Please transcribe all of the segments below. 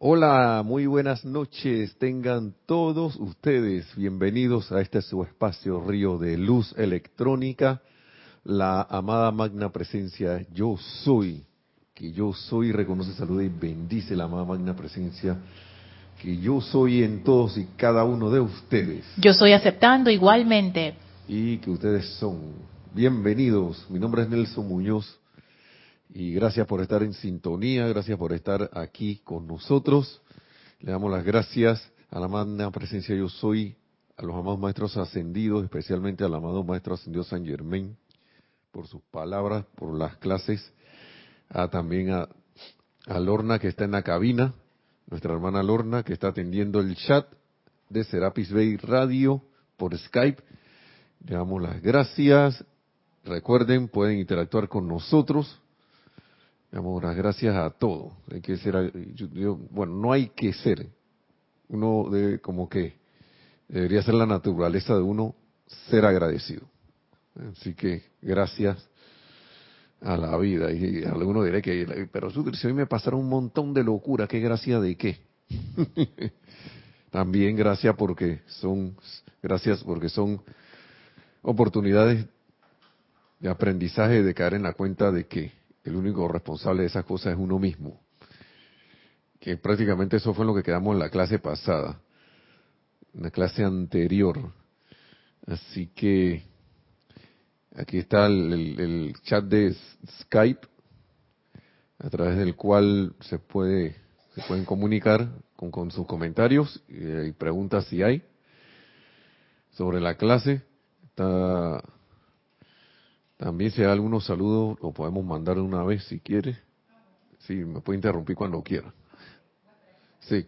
Hola, muy buenas noches. Tengan todos ustedes bienvenidos a este su espacio Río de Luz Electrónica, la amada magna presencia Yo Soy, que yo soy, reconoce, saluda y bendice la amada magna presencia que yo soy en todos y cada uno de ustedes. Yo soy aceptando igualmente. Y que ustedes son. Bienvenidos. Mi nombre es Nelson Muñoz y gracias por estar en sintonía, gracias por estar aquí con nosotros. Le damos las gracias a la magna presencia yo soy, a los amados maestros ascendidos, especialmente al amado maestro ascendido San Germain, por sus palabras, por las clases, a, también a, a Lorna que está en la cabina, nuestra hermana Lorna que está atendiendo el chat de Serapis Bay Radio por Skype. Le damos las gracias. Recuerden, pueden interactuar con nosotros Damos las gracias a todo. Hay que ser, bueno, no hay que ser. Uno debe, como que, debería ser la naturaleza de uno ser agradecido. Así que gracias a la vida. Y alguno dirá que, pero si hoy me pasaron un montón de locura, ¿qué gracia de qué? También gracias porque son, gracias porque son oportunidades de aprendizaje de caer en la cuenta de que el único responsable de esas cosas es uno mismo. Que prácticamente eso fue lo que quedamos en la clase pasada, en la clase anterior. Así que aquí está el, chat de Skype, a través del cual se puede se pueden comunicar con, con sus comentarios y preguntas si hay sobre la clase. Está también si hay algunos saludos, lo podemos mandar una vez si quiere. Sí, me puede interrumpir cuando quiera. Sí.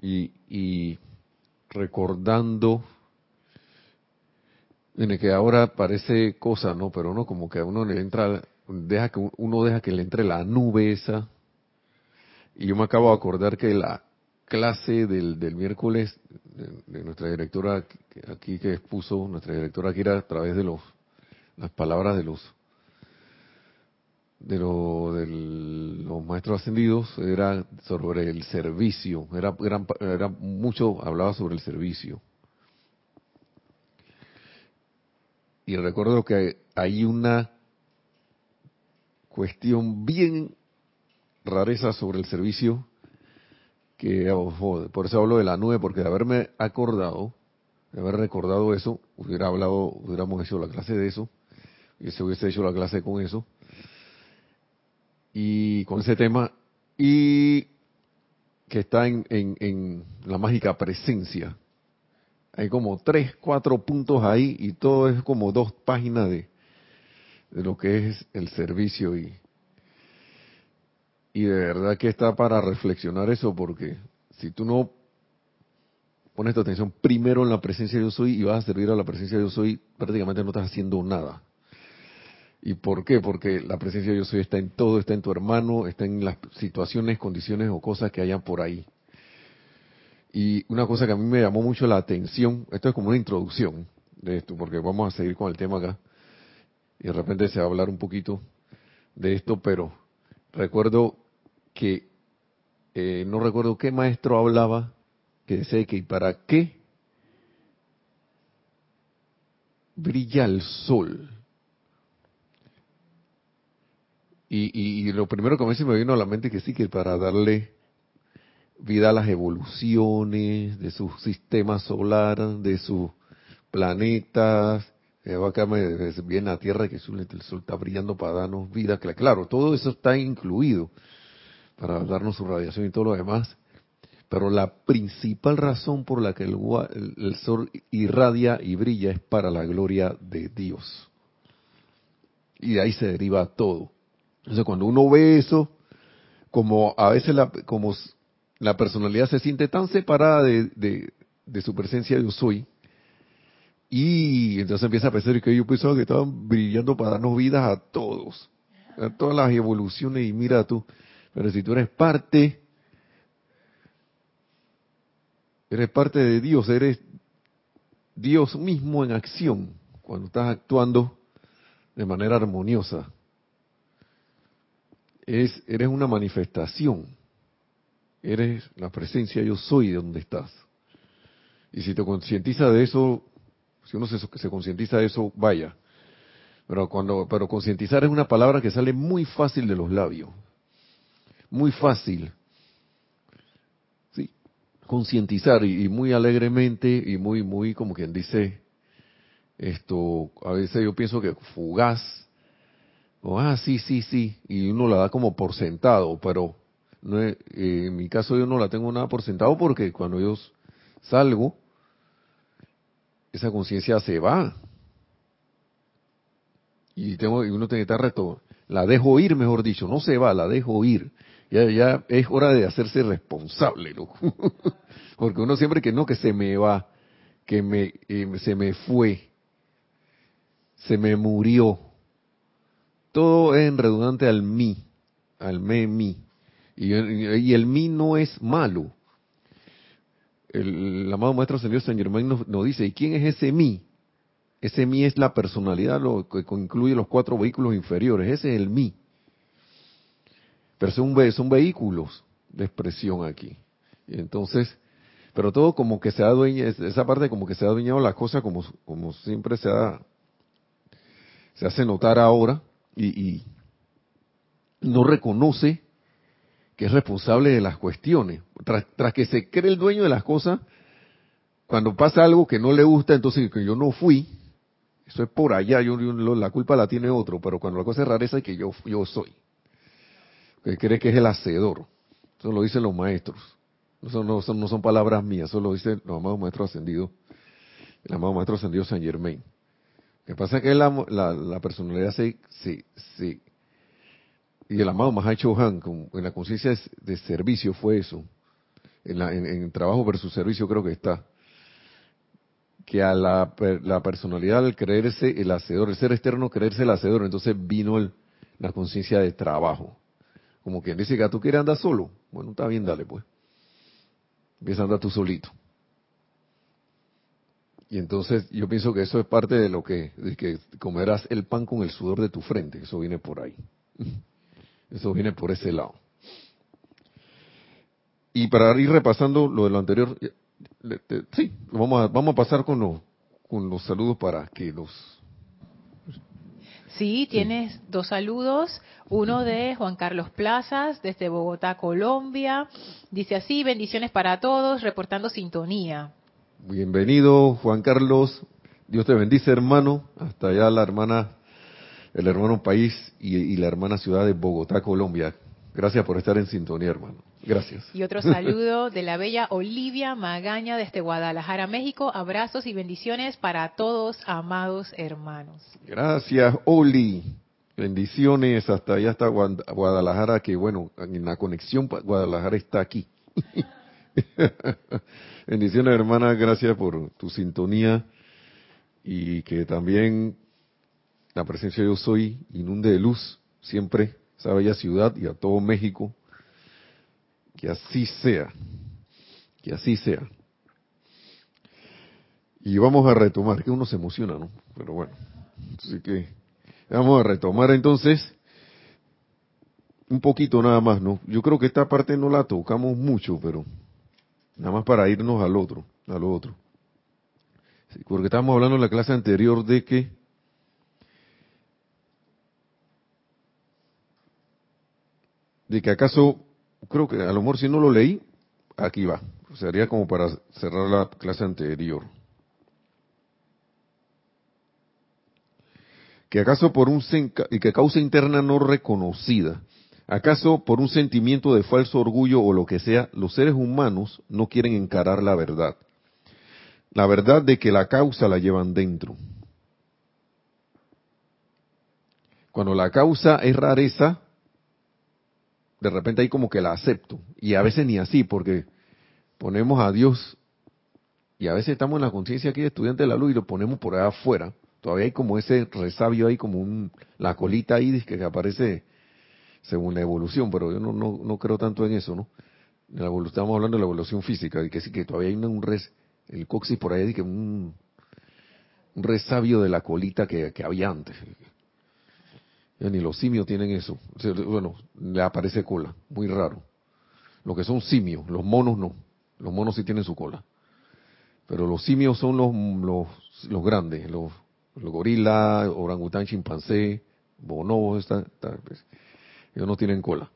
Y, y recordando, en que ahora parece cosa, ¿no? Pero no, como que a uno le entra, deja que uno deja que le entre la nube esa. Y yo me acabo de acordar que la clase del, del miércoles de, de nuestra directora aquí que expuso, nuestra directora aquí era a través de los las palabras de los de, los maestros ascendidos era sobre el servicio, era, era mucho hablaba sobre el servicio. Y recuerdo que hay una cuestión bien rareza sobre el servicio que por eso hablo de la nube porque de haberme acordado de haber recordado eso hubiera hablado hubiéramos hecho la clase de eso y se hubiese hecho la clase con eso y con ese tema y que está en, en, la mágica presencia. Hay como tres, cuatro puntos ahí y todo es como dos páginas de, de lo que es el servicio y, y de verdad que está para reflexionar eso porque si tú no pones tu atención primero en la presencia de yo soy y vas a servir a la presencia de yo soy, prácticamente no estás haciendo nada. ¿Y por qué? Porque la presencia de yo soy está en todo, está en tu hermano, está en las situaciones, condiciones o cosas que hayan por ahí. Y una cosa que a mí me llamó mucho la atención, esto es como una introducción de esto, porque vamos a seguir con el tema acá, y de repente se va a hablar un poquito de esto, pero recuerdo que, eh, no recuerdo qué maestro hablaba, que decía que para qué brilla el sol? Y, lo primero que me vino a la mente que sí, que para darle vida a las evoluciones de su sistema solar, de sus planetas, acá me viene la Tierra que el sol está brillando para darnos vida, claro, todo eso está incluido para darnos su radiación y todo lo demás, pero la principal razón por la que el sol irradia y brilla es para la gloria de Dios. Y de ahí se deriva todo. Entonces, cuando uno ve eso, como a veces la, como la personalidad se siente tan separada de, su presencia yo soy, y entonces empieza a pensar que yo pensaba que estaban brillando para darnos vidas a todos, a todas las evoluciones, y mira tú, pero si tú eres parte, eres parte de Dios, eres Dios mismo en acción, cuando estás actuando de manera armoniosa es, eres una manifestación Eres la presencia yo soy de donde estás. Y si te concientiza de eso, si uno se, se concientiza de eso, vaya. Pero cuando, pero concientizar es una palabra que sale muy fácil de los labios. Muy fácil. Sí, concientizar y, y, muy alegremente y muy, muy como quien dice, esto, a veces yo pienso que fugaz, o ah, sí, sí, sí, y uno la da como por sentado, pero no eh, en mi caso yo no la tengo nada por sentado porque cuando yo salgo, esa conciencia se va. Y tengo y uno tiene que estar reto, la dejo ir, mejor dicho, no se va, la dejo ir. Ya, ya es hora de hacerse responsable, loco. porque uno siempre que no, que se me va, que me, eh, se me fue, se me murió. Todo es en redundante al mí, al me, mí. Y, el mí no es malo. El, el amado Maestro Señor San Germain nos, nos, dice, ¿y quién es ese mí? Ese mí es la personalidad, lo que incluye los cuatro vehículos inferiores. Ese es el mí. Pero son, son vehículos de expresión aquí. Y entonces, pero todo como que se ha adueñado, esa parte como que se ha adueñado la cosa como, como siempre se ha, se hace notar ahora y, y no reconoce que es responsable de las cuestiones. Tras, tras, que se cree el dueño de las cosas, cuando pasa algo que no le gusta, entonces que yo no fui, eso es por allá, yo, la culpa la tiene otro, pero cuando la cosa es rareza es que yo, yo soy. Que cree que es el hacedor. Eso lo dicen los maestros. Eso no son, no son palabras mías, eso lo dicen los amados maestros ascendidos, el amado maestro ascendido San Germain. Que pasa es que la, personalidad se, se, se y el amado Mahai Chohan, en la conciencia de, servicio fue eso, en, la, en, en, trabajo versus servicio creo que está, que a la, la, personalidad al creerse el hacedor, el ser externo creerse el hacedor, entonces vino el, la conciencia de trabajo. Como quien dice que tú quieres andar solo, bueno, está bien, dale pues. Empieza a andar tú solito. Y entonces yo pienso que eso es parte de lo que, de que comerás el pan con el sudor de tu frente, eso viene por ahí. Eso viene por ese lado. Y para ir repasando lo de lo anterior, sí, vamos a, vamos a pasar con, lo, con los saludos para que los... Sí, tienes sí. dos saludos. Uno de Juan Carlos Plazas, desde Bogotá, Colombia. Dice así, bendiciones para todos, reportando sintonía. Bienvenido, Juan Carlos. Dios te bendice, hermano. Hasta allá la hermana el hermano país y, y, la hermana ciudad de Bogotá, Colombia. Gracias por estar en sintonía, hermano. Gracias. Y otro saludo de la bella Olivia Magaña desde Guadalajara, México. Abrazos y bendiciones para todos, amados hermanos. Gracias, Oli. Bendiciones hasta allá hasta Guadalajara, que bueno, en la conexión Guadalajara está aquí. bendiciones, hermana. Gracias por tu sintonía y que también la presencia de yo soy inunde de luz siempre esa bella ciudad y a todo México. Que así sea. Que así sea. Y vamos a retomar, que uno se emociona, ¿no? Pero bueno, así que vamos a retomar entonces un poquito nada más, ¿no? Yo creo que esta parte no la tocamos mucho, pero nada más para irnos al otro, al otro. Sí, porque estábamos hablando en la clase anterior de que de que acaso, creo que a lo mejor si no lo leí, aquí va. Sería como para cerrar la clase anterior. Que acaso por un y que causa interna no reconocida, acaso por un sentimiento de falso orgullo o lo que sea, los seres humanos no quieren encarar la verdad. La verdad de que la causa la llevan dentro. Cuando la causa es rareza, de repente ahí como que la acepto. Y a veces ni así, porque ponemos a Dios, y a veces estamos en la conciencia aquí de estudiante de la luz y lo ponemos por allá afuera. Todavía hay como ese resabio ahí, como un, la colita ahí que aparece según la evolución, pero yo no, no, no creo tanto en eso, ¿no? La estamos hablando de la evolución física, y que sí que todavía hay un res, el coxis por ahí, que un, un resabio de la colita que, que había antes. Ni los simios tienen eso. Bueno, le aparece cola, muy raro. lo que son simios, los monos no, los monos sí tienen su cola, pero los simios son los, los, los grandes, los, los gorilas, orangután, chimpancé, bonobos, pues, ellos no tienen cola.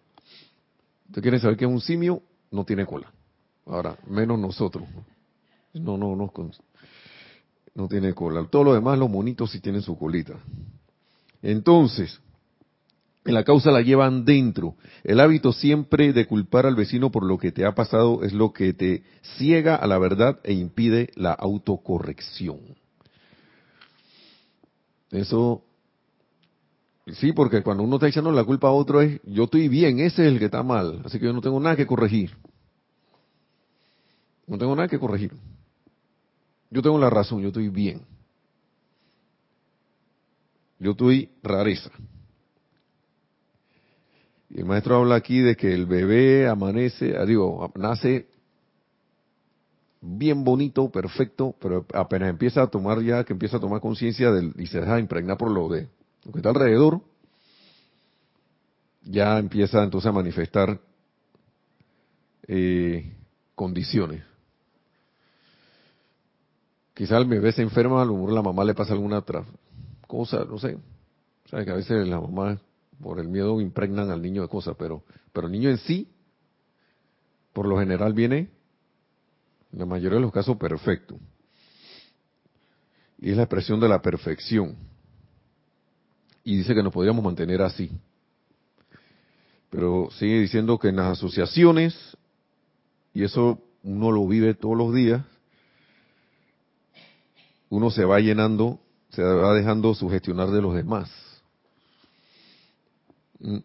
¿Usted quiere saber que un simio? No tiene cola. Ahora, menos nosotros. No, no, no, no tiene cola. Todo lo demás, los monitos sí tienen su colita. Entonces, en la causa la llevan dentro. El hábito siempre de culpar al vecino por lo que te ha pasado es lo que te ciega a la verdad e impide la autocorrección. Eso, sí, porque cuando uno está echando la culpa a otro es, yo estoy bien, ese es el que está mal, así que yo no tengo nada que corregir. No tengo nada que corregir. Yo tengo la razón, yo estoy bien. Yo estoy rareza. Y el maestro habla aquí de que el bebé amanece, ah, digo, nace bien bonito, perfecto, pero apenas empieza a tomar ya, que empieza a tomar conciencia y se deja impregnar por lo de lo que está alrededor, ya empieza entonces a manifestar eh, condiciones. Quizá el bebé se enferma, a lo mejor la mamá le pasa alguna otra cosa, no sé. Sea, que a veces la mamá por el miedo impregnan al niño de cosas, pero, pero el niño en sí, por lo general viene, en la mayoría de los casos, perfecto. Y es la expresión de la perfección. Y dice que nos podríamos mantener así. Pero sigue diciendo que en las asociaciones, y eso uno lo vive todos los días, uno se va llenando, se va dejando sugestionar de los demás. Mm.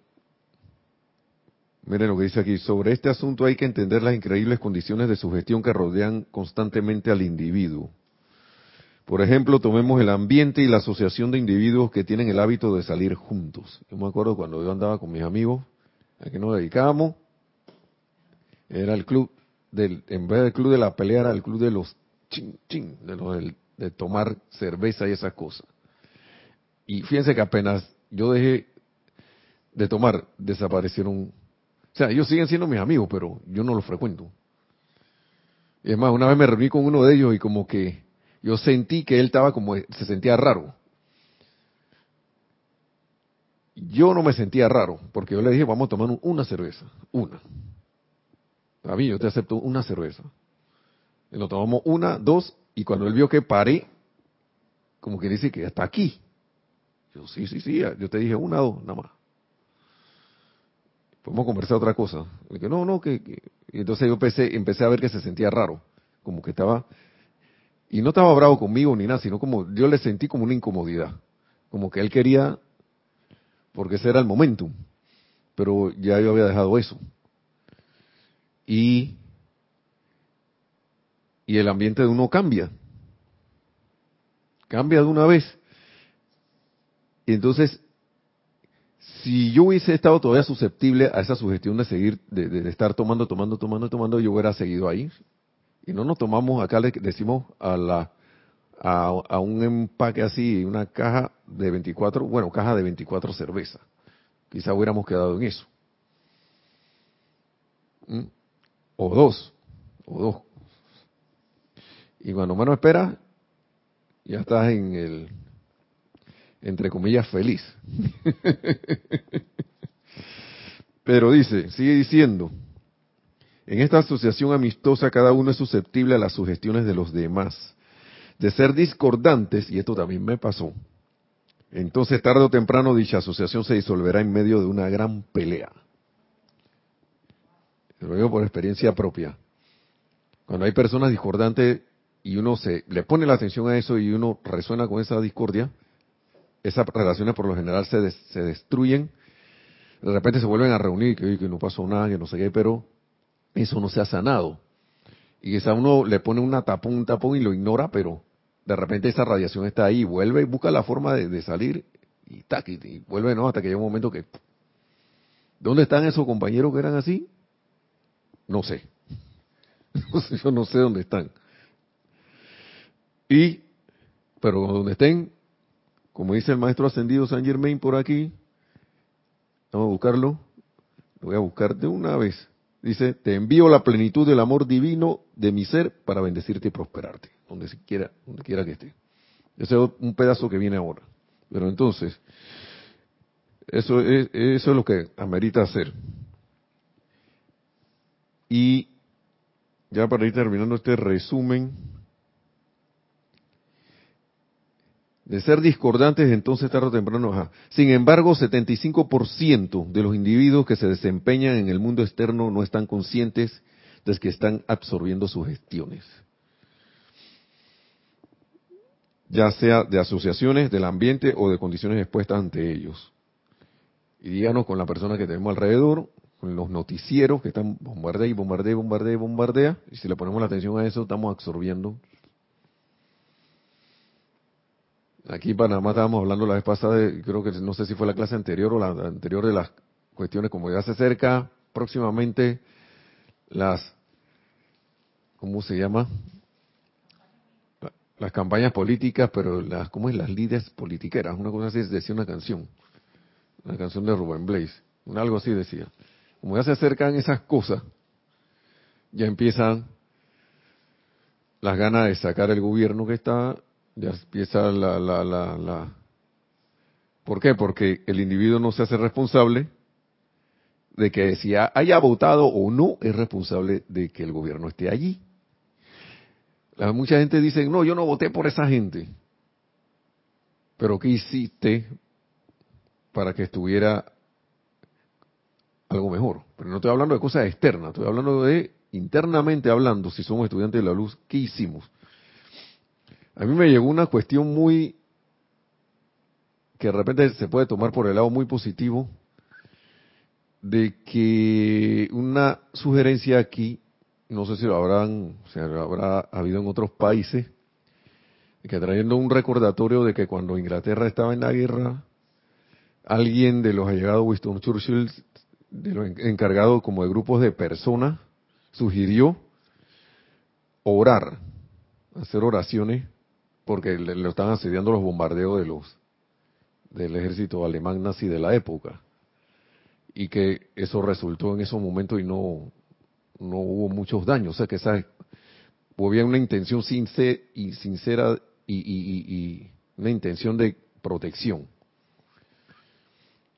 Miren lo que dice aquí. Sobre este asunto hay que entender las increíbles condiciones de sugestión que rodean constantemente al individuo. Por ejemplo, tomemos el ambiente y la asociación de individuos que tienen el hábito de salir juntos. Yo me acuerdo cuando yo andaba con mis amigos, a que nos dedicábamos, era el club, del, en vez del club de la pelea, era el club de los ching ching, de, de tomar cerveza y esas cosas. Y fíjense que apenas yo dejé de tomar, desaparecieron. O sea, ellos siguen siendo mis amigos, pero yo no los frecuento. Y es más, una vez me reuní con uno de ellos y como que yo sentí que él estaba como, se sentía raro. Yo no me sentía raro, porque yo le dije, vamos a tomar una cerveza, una. A mí, yo te acepto una cerveza. Y lo tomamos una, dos, y cuando él vio que paré, como que dice que hasta aquí. Yo, sí, sí, sí, yo te dije una, dos, nada más podemos conversar otra cosa. No, no, que, Y entonces yo empecé, empecé a ver que se sentía raro, como que estaba, y no estaba bravo conmigo ni nada, sino como yo le sentí como una incomodidad, como que él quería, porque ese era el momentum, pero ya yo había dejado eso. Y, y el ambiente de uno cambia, cambia de una vez. Y entonces si yo hubiese estado todavía susceptible a esa sugestión de seguir, de, estar tomando, tomando, tomando, tomando, yo hubiera seguido ahí. Y no nos tomamos, acá le decimos a la a, un empaque así, una caja de 24, bueno, caja de 24 cervezas. Quizá hubiéramos quedado en eso. ¿Mm? O dos, o dos. Y cuando menos espera, ya estás en el entre comillas, feliz. Pero dice, sigue diciendo, en esta asociación amistosa cada uno es susceptible a las sugestiones de los demás, de ser discordantes, y esto también me pasó. Entonces tarde o temprano dicha asociación se disolverá en medio de una gran pelea. Lo digo por experiencia propia. Cuando hay personas discordantes y uno se le pone la atención a eso y uno resuena con esa discordia, esas relaciones por lo general se, se destruyen, de repente se vuelven a reunir, que, que no pasó nada, que no sé qué, pero eso no se ha sanado. Y quizá uno le pone una tapón, un tapón y lo ignora, pero de repente esa radiación está ahí, vuelve y busca la forma de, salir y, tac, y, vuelve no hasta que llega un momento que ¿dónde están esos compañeros que eran así? No sé. Yo no sé dónde están. Y, pero donde estén, como dice el maestro ascendido San Germain por aquí, vamos a buscarlo, lo voy a buscar de una vez. Dice, te envío la plenitud del amor divino de mi ser para bendecirte y prosperarte, donde quiera, que esté. Ese es un pedazo que viene ahora. Pero entonces, eso es, eso es lo que amerita hacer. Y ya para ir terminando este resumen, de ser discordantes, entonces tarde o temprano. Sin embargo, 75% de los individuos que se desempeñan en el mundo externo no están conscientes de que están absorbiendo sus gestiones. Ya sea de asociaciones, del ambiente o de condiciones expuestas ante ellos. Y díganos con la persona que tenemos alrededor, con los noticieros que están bombardea y bombardea y bombardea y bombardea, y si le ponemos la atención a eso, estamos absorbiendo Aquí en Panamá estábamos hablando la vez pasada, creo que no sé si fue la clase anterior o la anterior de las cuestiones, como ya se acerca próximamente las, ¿cómo se llama? Las campañas políticas, pero las, ¿cómo es? Las líderes politiqueras, una cosa así decía una canción, una canción de Rubén Blaze, algo así decía. Como ya se acercan esas cosas, ya empiezan las ganas de sacar el gobierno que está ya empieza la, la, la, la... ¿Por qué? Porque el individuo no se hace responsable de que si haya votado o no es responsable de que el gobierno esté allí. Mucha gente dice, no, yo no voté por esa gente. Pero ¿qué hiciste para que estuviera algo mejor? Pero no estoy hablando de cosas externas, estoy hablando de internamente hablando, si somos estudiantes de la luz, ¿qué hicimos? A mí me llegó una cuestión muy que de repente se puede tomar por el lado muy positivo de que una sugerencia aquí, no sé si lo habrán, si habrá habido en otros países, que trayendo un recordatorio de que cuando Inglaterra estaba en la guerra, alguien de los allegados Winston Churchill, de los encargados como de grupos de personas, sugirió orar, hacer oraciones porque le, lo estaban asediando los bombardeos de los del ejército alemán nazi de la época y que eso resultó en esos momentos y no no hubo muchos daños. O sea que esa había una intención sincera y sincera y, y, una intención de protección.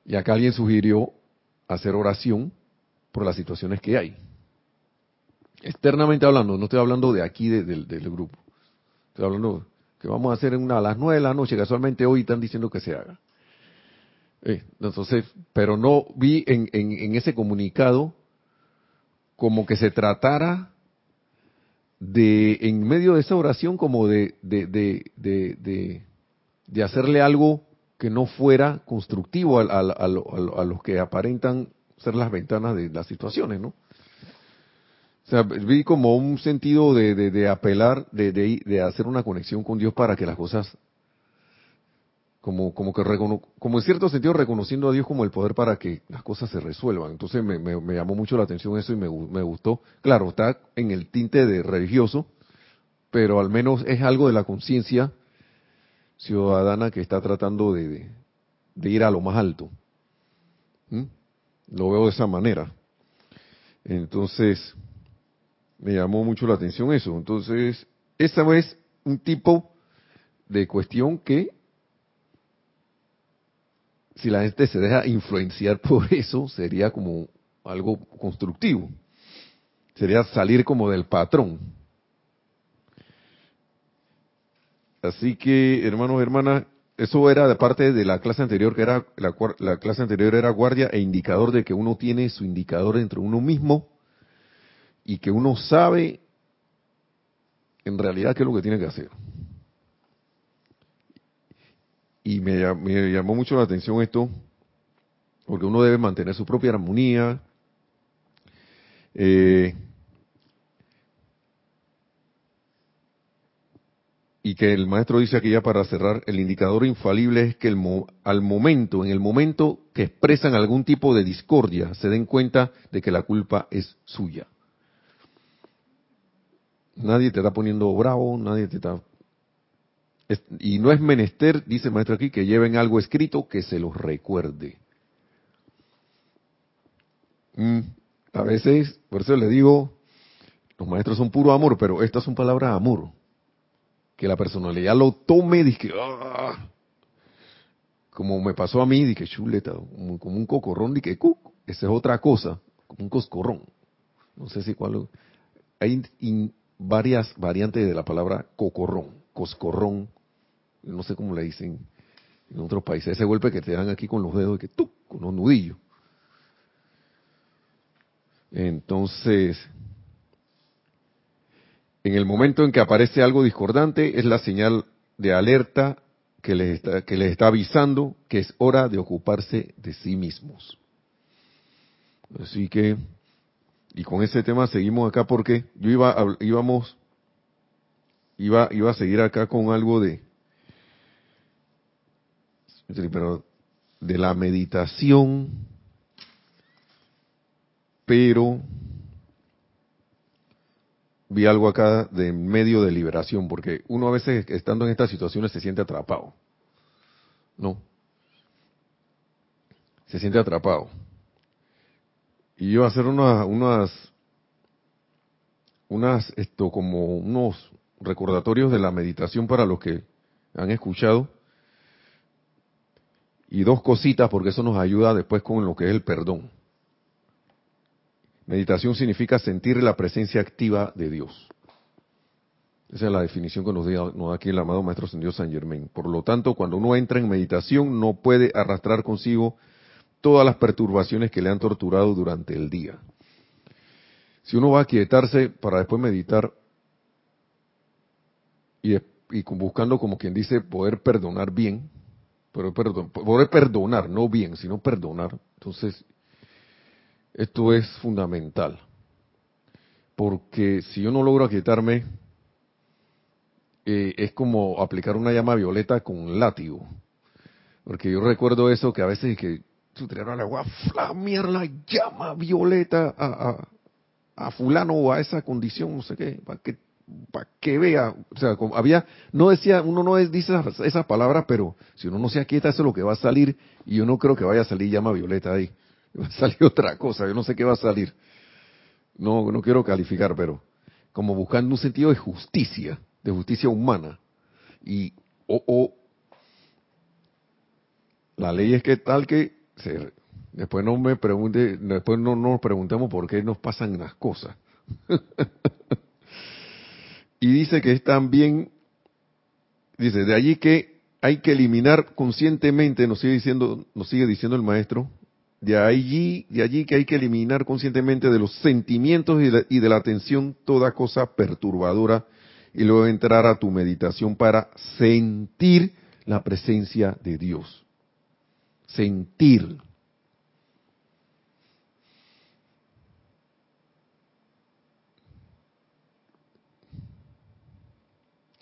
Y acá alguien sugirió hacer oración por las situaciones que hay. Externamente hablando no estoy hablando de aquí del grupo. Estoy hablando que vamos a hacer una, a las nueve de la noche, casualmente hoy están diciendo que se haga. Eh, entonces, pero no vi en, en, ese comunicado como que se tratara de, en medio de esa oración, como de, de, de, de, hacerle algo que no fuera constructivo a, a, a, a, los que aparentan ser las ventanas de las situaciones, ¿no? O sea, vi como un sentido de, de, apelar, de, de, hacer una conexión con Dios para que las cosas, como, como que como en cierto sentido reconociendo a Dios como el poder para que las cosas se resuelvan. Entonces me, me, llamó mucho la atención eso y me, me gustó. Claro, está en el tinte de religioso, pero al menos es algo de la conciencia ciudadana que está tratando de, de, ir a lo más alto. ¿Mm? Lo veo de esa manera. Entonces, me llamó mucho la atención eso. Entonces, esa es un tipo de cuestión que, si la gente se deja influenciar por eso, sería como algo constructivo. Sería salir como del patrón. Así que, hermanos, hermanas, eso era de parte de la clase anterior, que era la, la clase anterior era guardia e indicador de que uno tiene su indicador entre uno mismo y que uno sabe en realidad qué es lo que tiene que hacer. Y me, llamó mucho la atención esto, porque uno debe mantener su propia armonía. Eh, y que el maestro dice aquí ya para cerrar, el indicador infalible es que el al momento, en el momento que expresan algún tipo de discordia, se den cuenta de que la culpa es suya. Nadie te está poniendo bravo, nadie te está... Y no es menester, dice el maestro aquí, que lleven algo escrito que se los recuerde. Mm, a veces, por eso le digo, los maestros son puro amor, pero estas son palabras de amor. Que la personalidad lo tome que, ah, como me pasó a mí, dije, chuleta, como, un cocorrón, dije, esa es otra cosa, como un coscorrón. No sé si cuál. Hay varias variantes de la palabra cocorrón, coscorrón, no sé cómo le dicen en otros países. Ese golpe que te dan aquí con los dedos, que tú, con los nudillos. Entonces, en el momento en que aparece algo discordante, es la señal de alerta que les está, que les está avisando que es hora de ocuparse de sí mismos. Así que, y con ese tema seguimos acá porque yo iba, íbamos, iba, iba a seguir acá con algo de, pero de la meditación, pero vi algo acá de medio de liberación, porque uno a veces estando en estas situaciones se siente atrapado. No. Se siente atrapado. Y yo a hacer unas, unas, unas, esto como unos recordatorios de la meditación para los que han escuchado y dos cositas porque eso nos ayuda después con lo que es el perdón. Meditación significa sentir la presencia activa de Dios. Esa es la definición que nos da, aquí el amado Maestro Dios San Germain. Por lo tanto, cuando uno entra en meditación, no puede arrastrar consigo todas las perturbaciones que le han torturado durante el día. Si uno va a quietarse para después meditar y, buscando, como quien dice, poder perdonar bien, pero perdón, poder perdonar, no bien, sino perdonar. Entonces, esto es fundamental. Porque si yo no logro aquietarme, eh, es como aplicar una llama violeta con un látigo. Porque yo recuerdo eso que a veces que tú te la flamear la llama violeta a, a, fulano o a esa condición, no sé qué, para que para que vea, o sea, había, no decía, uno no dice esas, palabras, pero si uno no se aquieta, eso es lo que va a salir, y yo no creo que vaya a salir llama violeta ahí, va a salir otra cosa, yo no sé qué va a salir. No, no quiero calificar, pero como buscando un sentido de justicia, de justicia humana, y o, o la ley es que tal que se, después no me pregunte, después no nos preguntemos por qué nos pasan las cosas. Y dice que es también, dice, de allí que hay que eliminar conscientemente, nos sigue diciendo, nos sigue diciendo el maestro, de allí, de allí que hay que eliminar conscientemente de los sentimientos y de la atención toda cosa perturbadora y luego entrar a tu meditación para sentir la presencia de Dios. Sentir.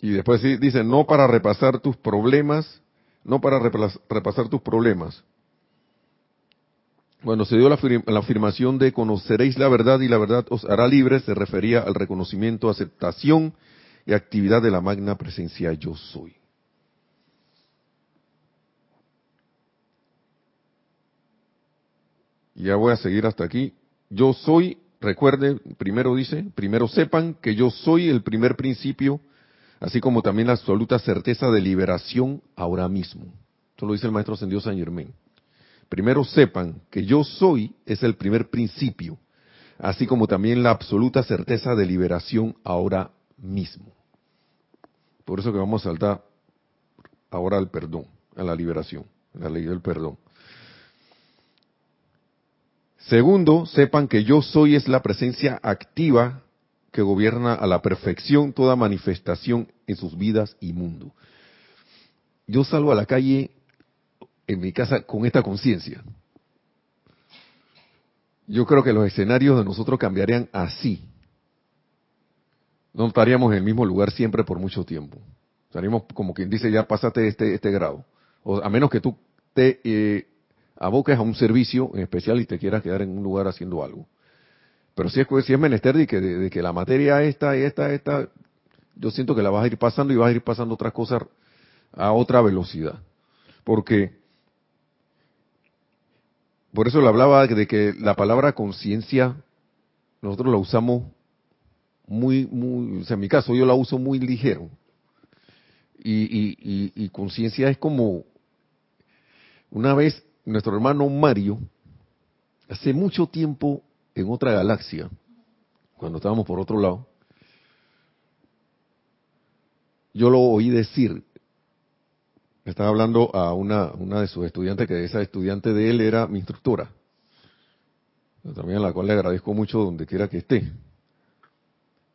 Y después dice, no para repasar tus problemas, no para repasar tus problemas. Cuando se dio la, afirmación de conoceréis la verdad y la verdad os hará libres, se refería al reconocimiento, aceptación y actividad de la magna presencia yo soy. Ya voy a seguir hasta aquí. Yo soy, recuerde, primero dice, primero sepan que yo soy el primer principio así como también la absoluta certeza de liberación ahora mismo. Esto lo dice el maestro Ascendido San Germán. Primero sepan que yo soy es el primer principio, así como también la absoluta certeza de liberación ahora mismo. Por eso que vamos a saltar ahora al perdón, a la liberación, a la ley del perdón. Segundo, sepan que yo soy es la presencia activa que gobierna a la perfección toda manifestación en sus vidas y mundo. Yo salgo a la calle en mi casa con esta conciencia. Yo creo que los escenarios de nosotros cambiarían así. No estaríamos en el mismo lugar siempre por mucho tiempo. Estaríamos como quien dice, ya pásate este, este grado. O a menos que tú te eh, aboques a un servicio en especial y te quieras quedar en un lugar haciendo algo. Pero si es, si es menester de que, de, que la materia esta esta, esta, yo siento que la vas a ir pasando y vas a ir pasando otras cosas a otra velocidad. Porque, por eso le hablaba de que la palabra conciencia nosotros la usamos muy, muy, o sea, en mi caso yo la uso muy ligero. Y, y, conciencia es como, una vez nuestro hermano Mario, hace mucho tiempo en otra galaxia, cuando estábamos por otro lado, yo lo oí decir, estaba hablando a una, una de sus estudiantes, que esa estudiante de él era mi instructora, también a la cual le agradezco mucho donde quiera que esté.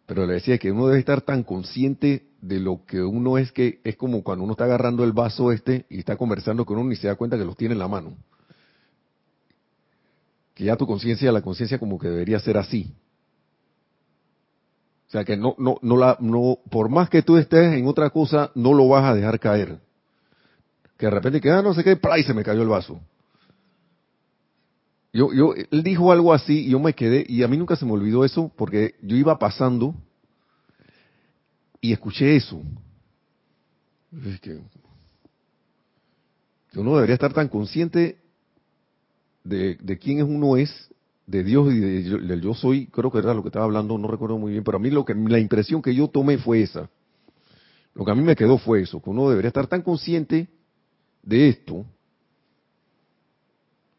Pero le decía que uno debe estar tan consciente de lo que uno es que es como cuando uno está agarrando el vaso este y está conversando con uno y se da cuenta que los tiene en la mano. Que ya tu conciencia, la conciencia como que debería ser así. O sea que no, no, no la, no, por más que tú estés en otra cosa, no lo vas a dejar caer. Que de repente que, ah, no sé qué, y se me cayó el vaso. Yo, yo, él dijo algo así y yo me quedé, y a mí nunca se me olvidó eso, porque yo iba pasando y escuché eso. Es que uno debería estar tan consciente de, de quién es uno es, de Dios y del yo soy, creo que era lo que estaba hablando, no recuerdo muy bien, pero a mí lo que la impresión que yo tomé fue esa. Lo que a mí me quedó fue eso, que uno debería estar tan consciente de esto,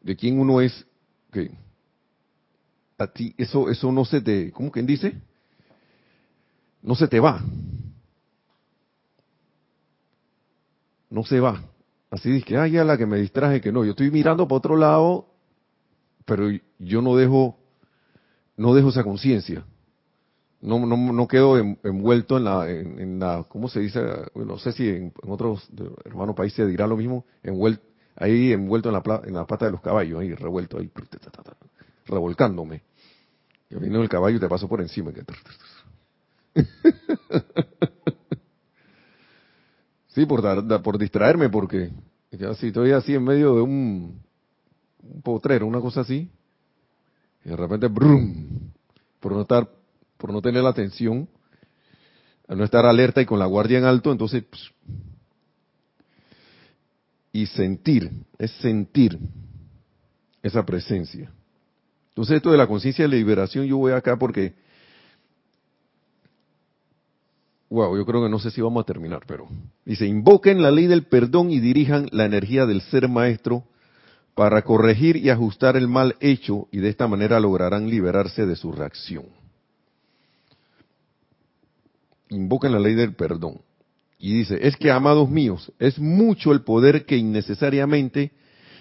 de quién uno es, que a ti eso eso no se te, ¿cómo quien dice? No se te va. No se va. Así dice que, ay, ya la que me distraje, que no, yo estoy mirando para otro lado, pero yo no dejo, no dejo esa conciencia. No, no, no quedo envuelto en la, en, la, ¿cómo se dice? no sé si en, otros hermanos países dirá lo mismo, envuelto, ahí envuelto en la, en la pata de los caballos, ahí revuelto, ahí, revolcándome. Y vino el caballo y te paso por encima. sí, por, por distraerme, porque ya si estoy así en medio de un, potrero, una cosa así, y de repente, brum, por no estar, por no tener la atención, al no estar alerta y con la guardia en alto, entonces, y sentir, es sentir esa presencia. Entonces esto de la conciencia de liberación, yo voy acá porque, wow, yo creo que no sé si vamos a terminar, pero dice, invoquen la ley del perdón y dirijan la energía del ser maestro para corregir y ajustar el mal hecho y de esta manera lograrán liberarse de su reacción. Invoquen la ley del perdón. Y dice, es que, amados míos, es mucho el poder que innecesariamente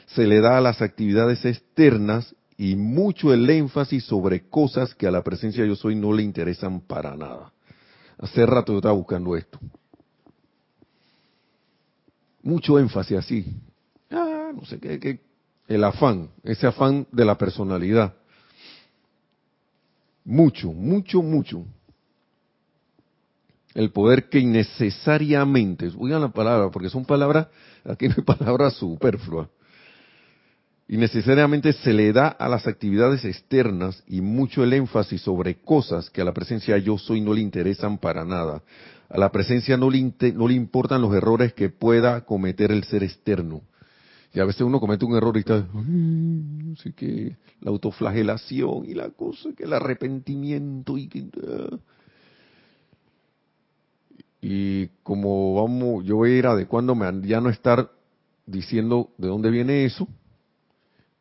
se le da a las actividades externas y mucho el énfasis sobre cosas que a la presencia yo soy no le interesan para nada. Hace rato yo estaba buscando esto. Mucho énfasis así. Ah, no sé qué, el afán, ese afán de la personalidad. Mucho, mucho, mucho el poder que innecesariamente, oigan la palabra, porque son palabras, aquí no hay palabra superflua, innecesariamente se le da a las actividades externas y mucho el énfasis sobre cosas que a la presencia yo soy no le interesan para nada. A la presencia no le, no le importan los errores que pueda cometer el ser externo. Y a veces uno comete un error y está, sé qué, la autoflagelación y la cosa, que el arrepentimiento y que... Ah, y como vamos, yo voy a ir adecuándome ya no estar diciendo de dónde viene eso,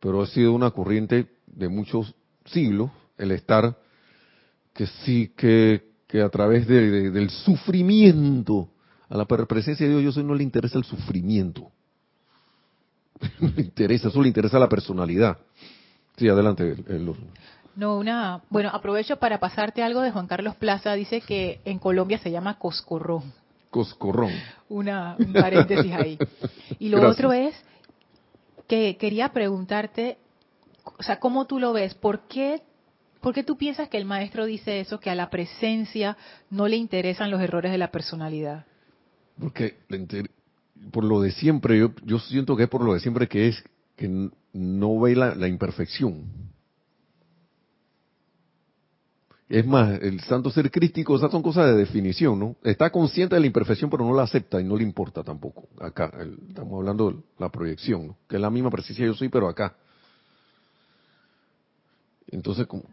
pero ha sido una corriente de muchos siglos el estar que sí que, que a través de, del sufrimiento a la presencia de Dios yo soy no le interesa el sufrimiento. No le interesa eso le interesa la personalidad. Sí adelante el, no, una. Bueno, aprovecho para pasarte algo de Juan Carlos Plaza. Dice que en Colombia se llama coscorrón. Coscorrón. Una, un paréntesis ahí. Y lo otro es que quería preguntarte, o sea, ¿cómo tú lo ves? ¿Por qué, ¿Por qué tú piensas que el maestro dice eso, que a la presencia no le interesan los errores de la personalidad? Porque por lo de siempre, yo, yo siento que es por lo de siempre que es que no ve la imperfección es más, el santo ser crítico, esas son cosas de definición, ¿no? Está consciente de la imperfección, pero no la acepta y no le importa tampoco. Acá, estamos hablando de la proyección, ¿no? Que es la misma presencia yo soy, pero acá. Entonces, como,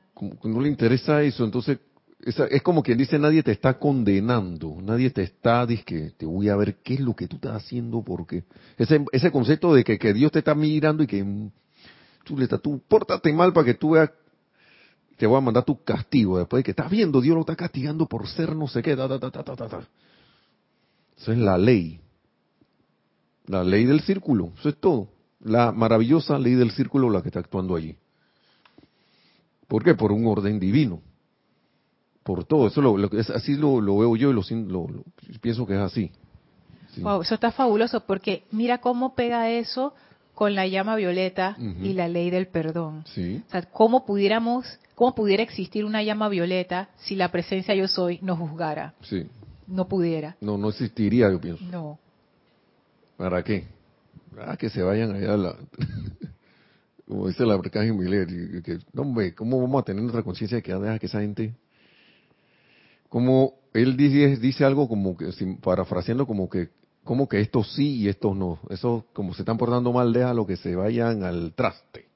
no le interesa eso, entonces es como quien dice, nadie te está condenando, nadie te está, que te voy a ver qué es lo que tú estás haciendo, porque ese, ese concepto de que, que Dios te está mirando y que tú, le, tú pórtate mal para que tú veas, te voy a mandar tu castigo, después de que estás viendo, Dios lo está castigando por ser no sé qué, ta, ta, ta, ta, ta, ta. Eso es la ley, la ley del círculo, eso es todo, la maravillosa ley del círculo la que está actuando allí. ¿Por qué? Por un orden divino por todo. Eso lo, es, así lo, veo yo y lo, pienso que es así. Wow, eso está fabuloso porque mira cómo pega eso con la llama violeta y la ley del perdón. Sí. O sea, cómo pudiéramos, cómo pudiera existir una llama violeta si la presencia yo soy no juzgara. Sí. No pudiera. No, no existiría, yo pienso. No. ¿Para qué? Ah, que se vayan allá a la... Como dice la Arcángel Miller, que, hombre, ¿cómo vamos a tener nuestra conciencia de que deja que esa gente como él dice, dice algo como que, parafraseando como que, como que estos sí y estos no. Eso, como se están portando mal, lo que se vayan al traste.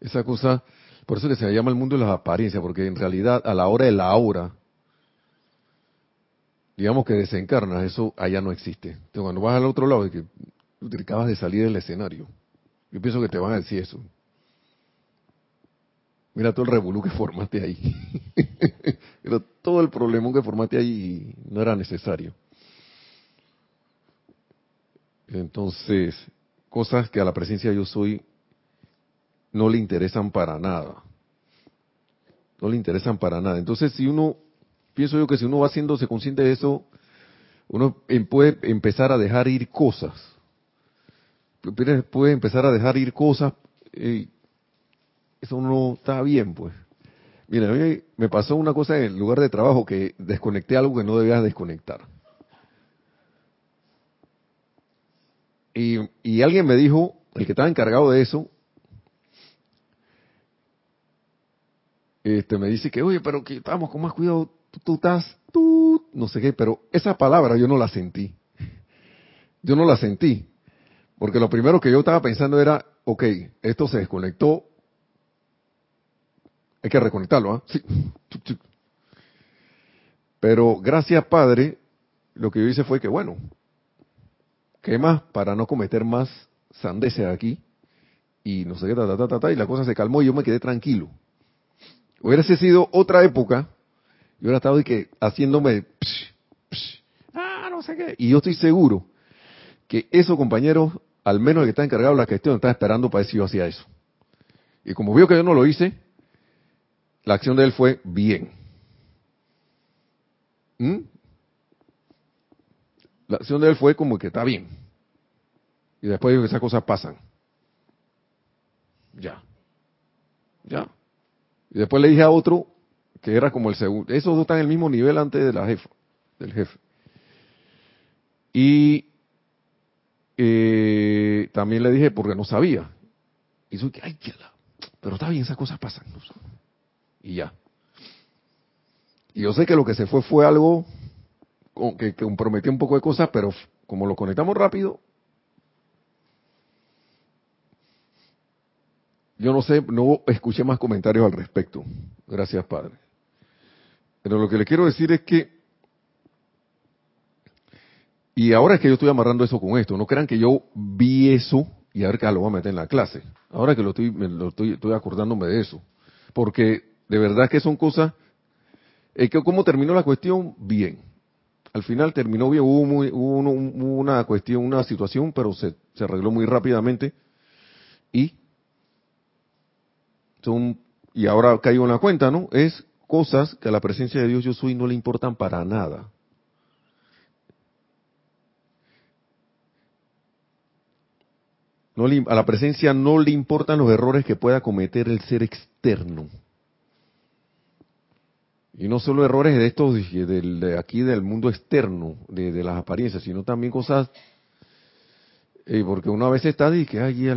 Esa cosa, por eso se llama el mundo de las apariencias, porque en realidad a la hora de la hora, digamos que desencarnas, eso allá no existe. Entonces, cuando vas al otro lado, de que te acabas de salir del escenario, yo pienso que te van a decir eso. Mira todo el revolú que formaste ahí. Mira todo el problema que formaste ahí no era necesario. Entonces, cosas que a la presencia yo soy no le interesan para nada. No le interesan para nada. Entonces, si uno, pienso yo que si uno va haciéndose consciente de eso, uno em, puede empezar a dejar ir cosas. Puede empezar a dejar ir cosas eh, eso no está bien, pues. Mira, a mí me pasó una cosa en el lugar de trabajo que desconecté algo que no debía desconectar. Y, y alguien me dijo, el que estaba encargado de eso, este me dice que, oye, pero que estamos con más cuidado, tú, estás, tú, no sé qué, pero esa palabra yo no la sentí. Yo no la sentí. Porque lo primero que yo estaba pensando era, ok, esto se desconectó, hay que reconectarlo, ¿ah? Sí. Pero gracias, Padre, lo que yo hice fue que, bueno, ¿qué más? Para no cometer más sandeces aquí. Y no sé qué, ta, ta, ta, ta, y la cosa se calmó y yo me quedé tranquilo. Hubiese sido otra época, yo estado y que haciéndome, ah, no sé qué. Y yo estoy seguro que esos compañeros, al menos el que está encargado de la gestión, está esperando para decir yo hacía eso. Y como vio que yo no lo hice, la acción de él fue bien. ¿Mm? La acción de él fue como que está bien. Y después de que esas cosas pasan. Ya. Ya. Y después le dije a otro que era como el segundo. Esos dos están en el mismo nivel antes de la jefa, del jefe. Y eh, también le dije porque no sabía. Y soy que, ay, pero está bien, esas cosas pasan y ya. Y yo sé que lo que se fue fue algo que, comprometió un poco de cosas, pero como lo conectamos rápido, yo no sé, no escuché más comentarios al respecto. Gracias, Padre. Pero lo que le quiero decir es que, y ahora es que yo estoy amarrando eso con esto, no crean que yo vi eso y a ver que lo voy a meter en la clase. Ahora que lo estoy, lo estoy, estoy acordándome de eso. Porque de verdad que son cosas... Es que ¿Cómo terminó la cuestión? Bien. Al final terminó bien, hubo, muy, una cuestión, una situación, pero se, se arregló muy rápidamente. Y son y ahora caigo en la cuenta, ¿no? Es cosas que a la presencia de Dios yo soy no le importan para nada. No a la presencia no le importan los errores que pueda cometer el ser externo. Y no solo errores de estos, de, aquí del mundo externo, de, las apariencias, sino también cosas, eh, porque uno a veces está y que, ay,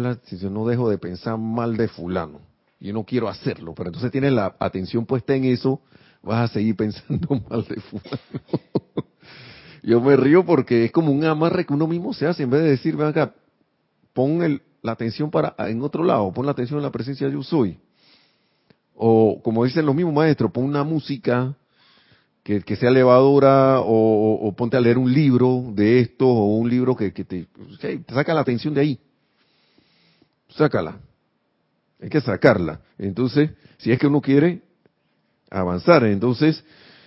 no dejo de pensar mal de fulano, yo no quiero hacerlo, pero entonces tienes la atención puesta en eso, vas a seguir pensando mal de fulano. yo me río porque es como un amarre que uno mismo se hace, en vez de decir, ven acá, pon la atención para en otro lado, pon la atención en la presencia de yo soy. O como dicen los mismos maestros, pon una música que, sea elevadora o, ponte a leer un libro de esto o un libro que, te, te saca la atención de ahí. Sácala. Hay que sacarla. Entonces, si es que uno quiere avanzar, entonces,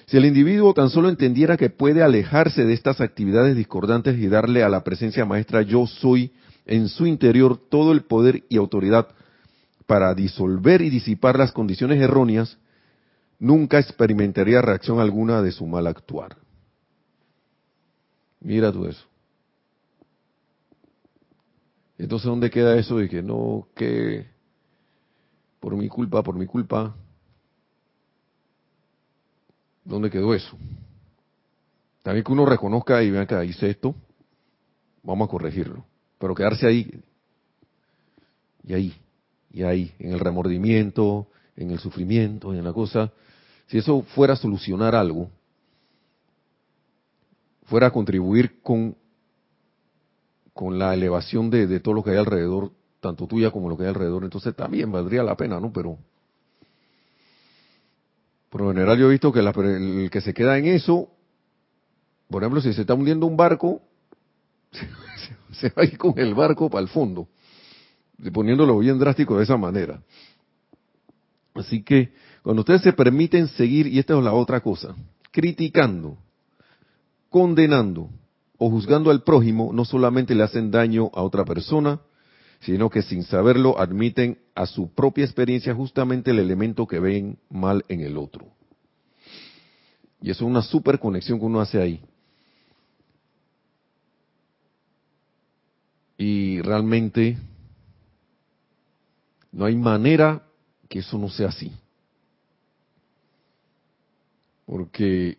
si el individuo tan solo entendiera que puede alejarse de estas actividades discordantes y darle a la presencia maestra yo soy en su interior todo el poder y autoridad para disolver y disipar las condiciones erróneas, nunca experimentaría reacción alguna de su mal actuar. Mira tú eso. Entonces, ¿dónde queda eso de que no, que por mi culpa, por mi culpa? ¿Dónde quedó eso? También que uno reconozca y vea que hice esto, vamos a corregirlo. Pero quedarse ahí, y ahí, y ahí, en el remordimiento, en el sufrimiento, en la cosa, si eso fuera a solucionar algo, fuera a contribuir con, con la elevación de, todo lo que hay alrededor, tanto tuya como lo que hay alrededor, entonces también valdría la pena, ¿no? Pero por lo general yo he visto que el que se queda en eso, por ejemplo, si se está hundiendo un barco, se va a ir con el barco para el fondo, poniéndolo bien drástico de esa manera. Así que cuando ustedes se permiten seguir, y esta es la otra cosa, criticando, condenando o juzgando al prójimo, no solamente le hacen daño a otra persona, sino que sin saberlo admiten a su propia experiencia justamente el elemento que ven mal en el otro. Y eso es una super conexión que uno hace ahí. Y realmente no hay manera que eso no sea así. Porque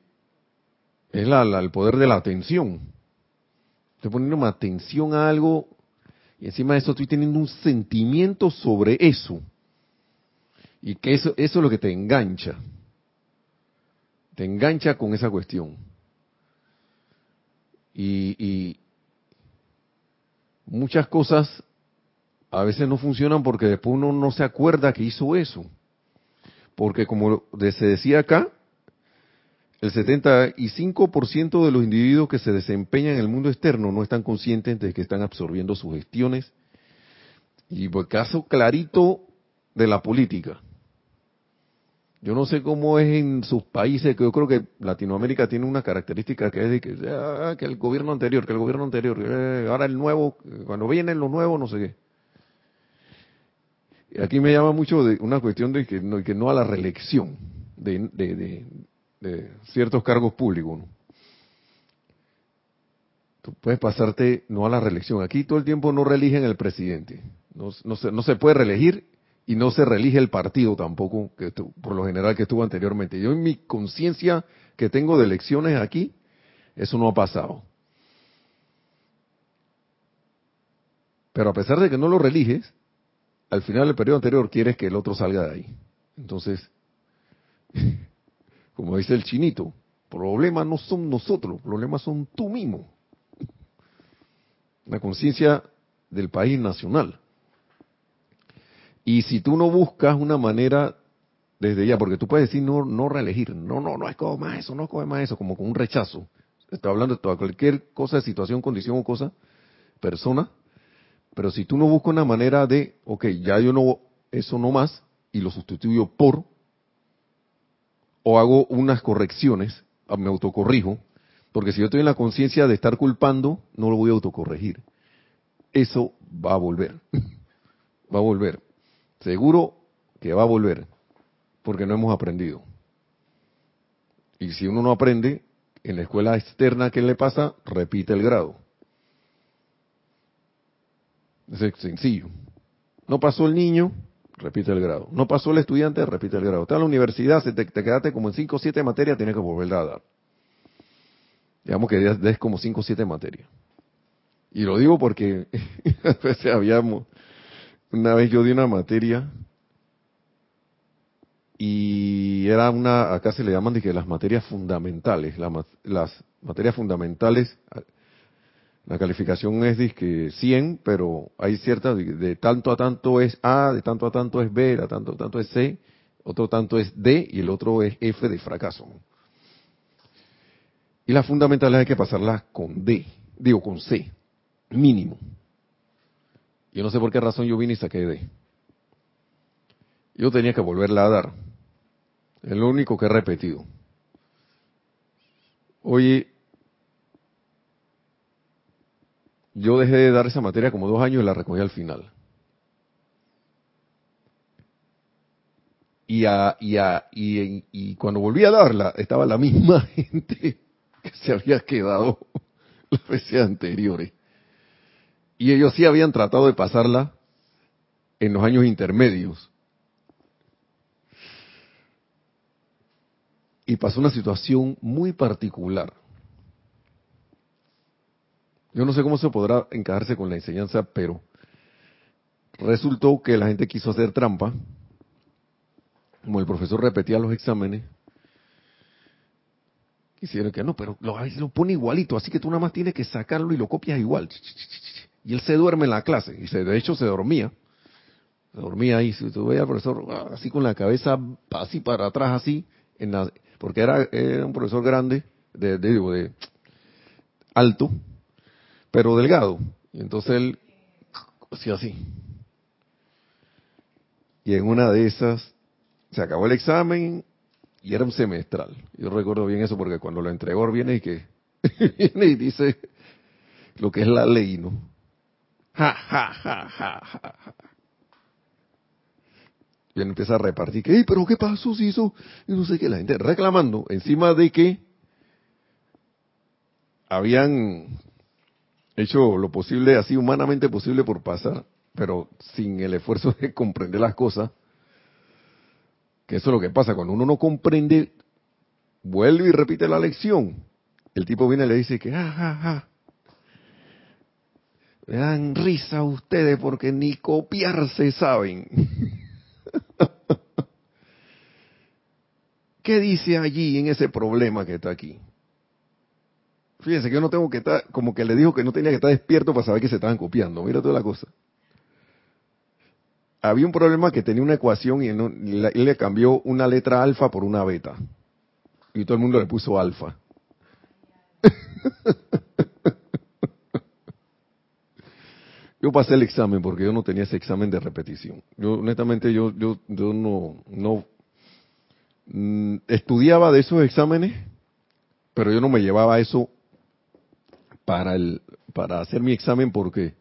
es la, el poder de la atención. Estoy poniendo atención a algo y encima de eso estoy teniendo un sentimiento sobre eso. Y que eso, eso es lo que te engancha. Te engancha con esa cuestión. Y, y muchas cosas a veces no funcionan porque después uno no se acuerda que hizo eso. Porque como se decía acá, el 75% de los individuos que se desempeñan en el mundo externo no están conscientes de que están absorbiendo sus gestiones. Y por caso clarito de la política. Yo no sé cómo es en sus países, que yo creo que Latinoamérica tiene una característica que es de que, ah, el gobierno anterior, que el gobierno anterior, eh, ahora el nuevo, cuando vienen los nuevos, no sé qué. Aquí me llama mucho de una cuestión de que no, a la reelección de ciertos cargos públicos. Tú puedes pasarte no a la reelección. Aquí todo el tiempo no reeligen el presidente. No, no, se, no se puede reelegir y no se reelige el partido tampoco, que por lo general que estuvo anteriormente. Yo en mi conciencia que tengo de elecciones aquí, eso no ha pasado. Pero a pesar de que no lo religes, al final del periodo anterior quieres que el otro salga de ahí. Entonces, como dice el chinito, problemas no son nosotros, problemas son tú mismo. La conciencia del país nacional. Y si tú no buscas una manera desde ya, porque tú puedes decir no, no reelegir, no, no, no es como más eso, no es como más eso, como con un rechazo. Está hablando de toda cualquier cosa, situación, condición o cosa, persona, pero si tú no buscas una manera de, ok, ya yo no, eso no más, y lo sustituyo por, o hago unas correcciones, ah, me autocorrijo, porque si yo estoy en la conciencia de estar culpando, no lo voy a autocorregir. Eso va a volver. va a volver. Seguro que va a volver, porque no hemos aprendido. Y si uno no aprende, en la escuela externa, ¿qué le pasa? Repite el grado. Es sencillo. No pasó el niño, repite el grado. No pasó el estudiante, repite el grado. Está en la universidad, te, te quedaste como en 5 o 7 materias, tienes que volver a dar. Digamos que des, como 5 o 7 materias. Y lo digo porque a veces habíamos, una vez yo di una materia y era una, acá se le llaman que las materias fundamentales, las materias fundamentales la calificación es que 100, pero hay cierta, de, tanto a tanto es A, de tanto a tanto es B, de tanto a tanto es C, otro tanto es D y el otro es F de fracaso. Y las fundamentales hay que pasarlas con D, digo con C, mínimo. Yo no sé por qué razón yo vine y saqué D. Yo tenía que volverla a dar. Es lo único que he repetido. Oye, yo dejé de dar esa materia como dos años y la recogí al final. Y, y, y, cuando volví a darla, estaba la misma gente que se había quedado las veces anteriores. Y ellos sí habían tratado de pasarla en los años intermedios. Y pasó una situación muy particular. Yo no sé cómo se podrá encajarse con la enseñanza, pero resultó que la gente quiso hacer trampa. Como el profesor repetía los exámenes, quisieron que no, pero lo, pone igualito, así que tú nada más tienes que sacarlo y lo copias igual. Y él se duerme en la clase, y se, de hecho se dormía. Se dormía ahí, si tú veías al profesor ah, así con la cabeza así para atrás, así, en la, porque era, un profesor grande, de, de, de alto, pero delgado. Y entonces él hacía así. Y en una de esas se acabó el examen y era un semestral. Yo recuerdo bien eso porque cuando lo entregó viene y que viene y dice lo que es la ley, ¿no? Ja, ja, ja, ja, ja. Y él empieza a repartir que, pero qué pasó si hizo, y no sé qué, la gente reclamando encima de que habían hecho lo posible, así humanamente posible por pasar, pero sin el esfuerzo de comprender las cosas, que eso es lo que pasa, cuando uno no comprende, vuelve y repite la lección. El tipo viene y le dice que, ah, ah, ah. Me dan risa ustedes porque ni copiarse saben. ¿Qué dice allí en ese problema que está aquí? Fíjense que yo no tengo que estar, como que le dijo que no tenía que estar despierto para saber que se estaban copiando. Mira toda la cosa. Había un problema que tenía una ecuación y él, le cambió una letra alfa por una beta. Y todo el mundo le puso alfa. yo pasé el examen porque yo no tenía ese examen de repetición. Yo honestamente yo yo yo no no mm, estudiaba de esos exámenes, pero yo no me llevaba eso para el para hacer mi examen porque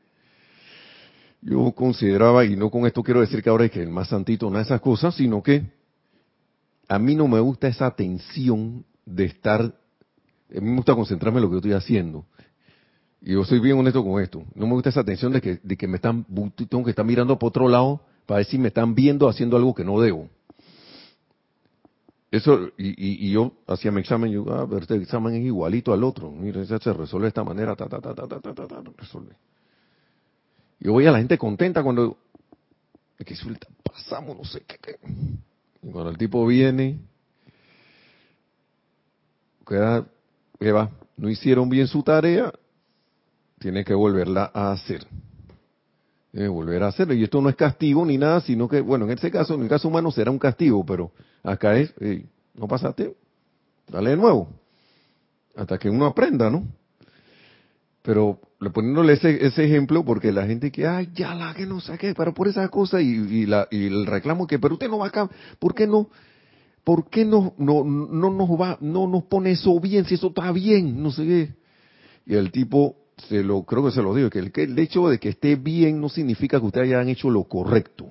yo consideraba y no con esto quiero decir que ahora es que el más santito no esas cosas, sino que a mí no me gusta esa tensión de estar a mí me gusta concentrarme en lo que yo estoy haciendo. Y yo soy bien honesto con esto. No me gusta esa tensión de que, de que me están, tengo que estar mirando por otro lado para ver si me están viendo haciendo algo que no debo. Eso, y, y, yo hacía mi examen, yo, ah, pero este examen es igualito al otro. Mira, se resuelve de esta manera, ta, ta, ta, ta, ta, ta, ta, ta, resuelve. Yo voy a la gente contenta cuando, que suelta, pasamos, no sé qué, qué. Y cuando el tipo viene, queda, ¿qué va? No hicieron bien su tarea, tiene que volverla a hacer. Que volver a hacerlo. Y esto no es castigo ni nada, sino que, bueno, en este caso, en el caso humano será un castigo, pero acá es, no pasaste, dale de nuevo. Hasta que uno aprenda, ¿no? Pero poniéndole ese, ese ejemplo, porque la gente que, ay, ya la que no saque, pero por esa cosa, y, y el reclamo que, pero usted no va acá, ¿por qué no? ¿Por qué no, no, no nos va, no nos pone eso bien, si eso está bien? No sé qué. Y el tipo se lo creo que se lo digo, que el, que el hecho de que esté bien no significa que ustedes hayan hecho lo correcto.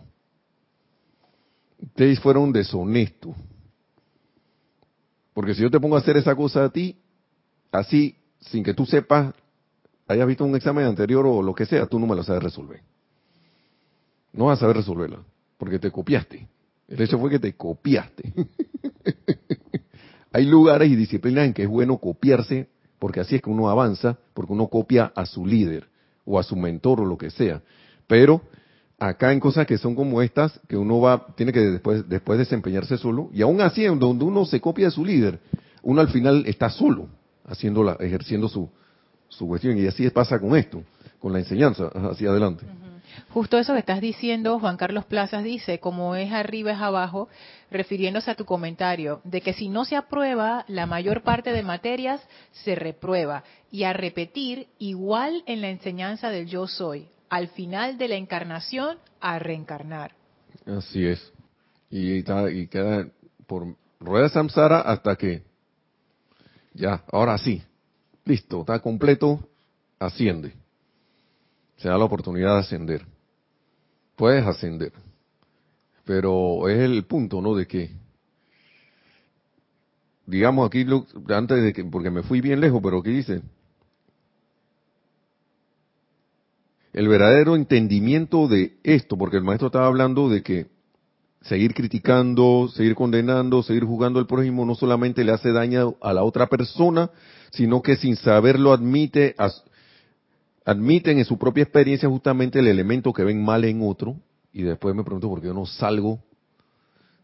Ustedes fueron deshonestos. Porque si yo te pongo a hacer esa cosa a ti, así, sin que tú sepas, hayas visto un examen anterior o lo que sea, tú no me lo sabes resolver. No vas a saber resolverla, porque te copiaste. El hecho fue que te copiaste. Hay lugares y disciplinas en que es bueno copiarse porque así es que uno avanza, porque uno copia a su líder o a su mentor o lo que sea. Pero acá en cosas que son como estas, que uno va, tiene que después, después desempeñarse solo, y aún así, en donde uno se copia de su líder, uno al final está solo, haciendo ejerciendo su, su cuestión, y así pasa con esto, con la enseñanza, hacia adelante. Justo eso que estás diciendo, Juan Carlos Plazas dice, como es arriba es abajo, refiriéndose a tu comentario, de que si no se aprueba, la mayor parte de materias se reprueba. Y a repetir, igual en la enseñanza del yo soy, al final de la encarnación, a reencarnar. Así es. Y, queda por rueda samsara hasta que ya, ahora sí, listo, está completo, asciende. Se da la oportunidad de ascender. Puedes ascender. Pero es el punto, ¿no? De que, digamos aquí, antes de que, porque me fui bien lejos, pero ¿qué dice? El verdadero entendimiento de esto, porque el maestro estaba hablando de que seguir criticando, seguir condenando, seguir jugando al prójimo no solamente le hace daño a la otra persona, sino que sin saberlo admite, admiten en su propia experiencia justamente el elemento que ven mal en otro, y después me pregunto por qué yo no salgo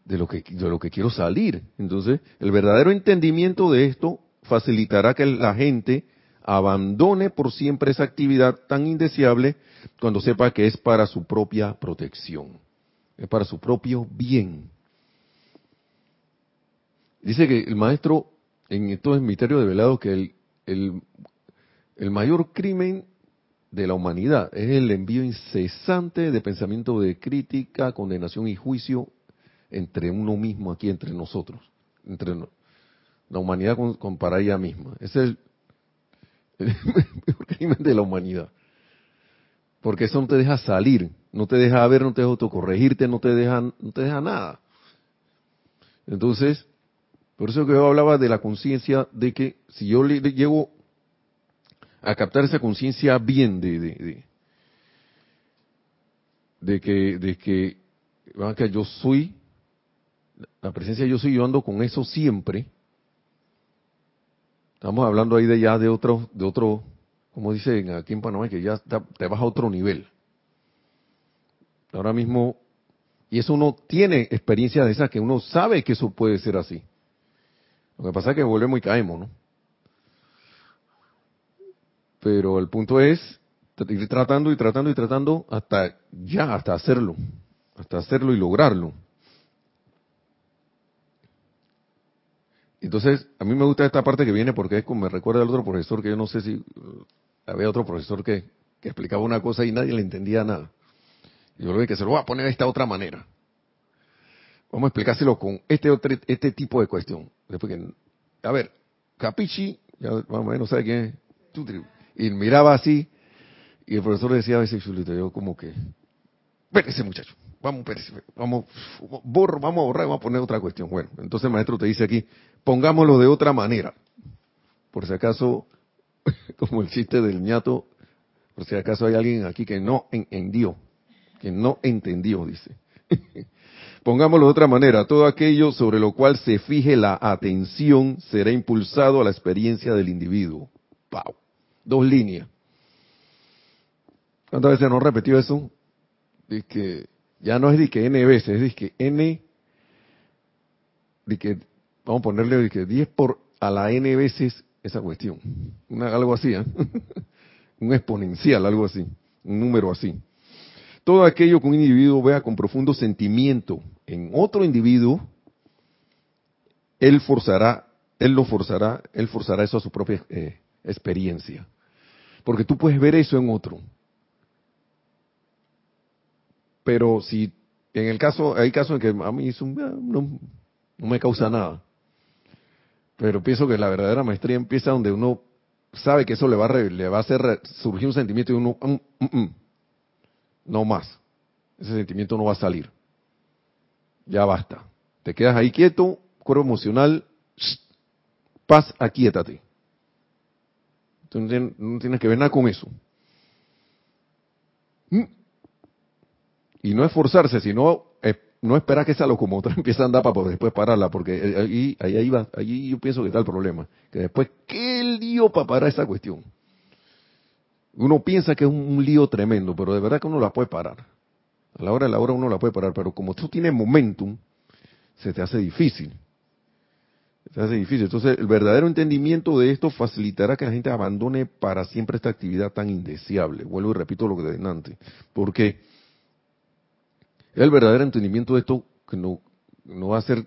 de lo que, de lo que quiero salir. Entonces, el verdadero entendimiento de esto facilitará que la gente abandone por siempre esa actividad tan indeseable cuando sepa que es para su propia protección es para su propio bien. Dice que el maestro, en estos misterios de velado, que el, el, el mayor crimen de la humanidad es el envío incesante de pensamiento de crítica, condenación y juicio entre uno mismo aquí, entre nosotros, entre la humanidad con, para ella misma. Ese es el, el crimen de la humanidad. Porque eso no te deja salir no te deja ver, no te deja autocorregirte, no te deja, no te deja nada. Entonces, por eso que yo hablaba de la conciencia de que si yo le, llego a captar esa conciencia bien de, de, de, que, de que, que yo soy, la presencia de yo soy, yo ando con eso siempre. Estamos hablando ahí de ya de otro, de otro, como dicen aquí en Panamá, que ya te vas a otro nivel. Ahora mismo, y eso uno tiene experiencia de esas que uno sabe que eso puede ser así. Lo que pasa es que volvemos y caemos, ¿no? Pero el punto es ir tratando y tratando y tratando hasta ya, hasta hacerlo, hasta hacerlo y lograrlo. Entonces, a mí me gusta esta parte que viene porque es como me recuerda al otro profesor que yo no sé si había otro profesor que, que explicaba una cosa y nadie le entendía nada. Y yo lo que se lo voy a poner de esta otra manera. Vamos a explicárselo con este otro, este tipo de cuestión. Después que, a ver, Capichi, ya más o menos sabe quién es, y miraba así, y el profesor decía a veces, yo como que, ese muchacho, vamos, vamos, borro, vamos a borrar, vamos a poner otra cuestión. Bueno, entonces el maestro te dice aquí, pongámoslo de otra manera. Por si acaso, como el chiste del ñato, por si acaso hay alguien aquí que no entendió que no entendió, dice. Pongámoslo de otra manera, todo aquello sobre lo cual se fije la atención será impulsado a la experiencia del individuo. Wow. Dos líneas. ¿Cuántas veces nos repetido eso? Dice que ya no es de que n veces, es de que n, de que, vamos a ponerle de que 10 por a la n veces esa cuestión. Una, algo así, ¿eh? un exponencial, algo así, un número así. Todo aquello que un individuo vea con profundo sentimiento en otro individuo, él forzará, él lo forzará, él forzará eso a su propia eh, experiencia. Porque tú puedes ver eso en otro. Pero si en el caso, hay casos en que a mí eso ah, no, me causa nada. Pero pienso que la verdadera maestría empieza donde uno sabe que eso le va a, le va a hacer surgir un sentimiento y uno, mm, mm, mm, no más. Ese sentimiento no va a salir. Ya basta. Te quedas ahí quieto, cuerpo emocional, paz, aquíétate. Tú no tienes, que ver nada con eso. ¿Mm? Y no esforzarse, sino no esperar que esa locomotora empiece a andar para después pararla, porque eh, ahí, ahí, ahí, va, allí yo pienso que está el problema. Que después, ¿qué lío para parar esa cuestión? Uno piensa que es un lío tremendo, pero de verdad que uno la puede parar. A la hora de la hora uno la puede parar, pero como tú tienes momentum, se te hace difícil. Se hace difícil. Entonces, el verdadero entendimiento de esto facilitará que la gente abandone para siempre esta actividad tan indeseable. Vuelvo y repito lo que de antes. Porque el verdadero entendimiento de esto que no, no va a hacer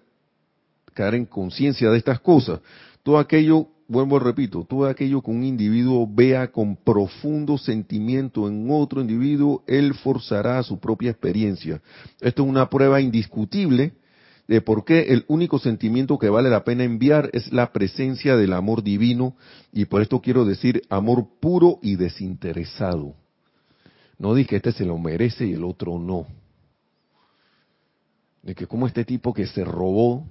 caer en conciencia de estas cosas. Todo aquello, vuelvo y repito, todo aquello que un individuo vea con profundo sentimiento en otro individuo, él forzará su propia experiencia. Esto es una prueba indiscutible de por qué el único sentimiento que vale la pena enviar es la presencia del amor divino y por esto quiero decir amor puro y desinteresado. No dije que este se lo merece y el otro no. De que como este tipo que se robó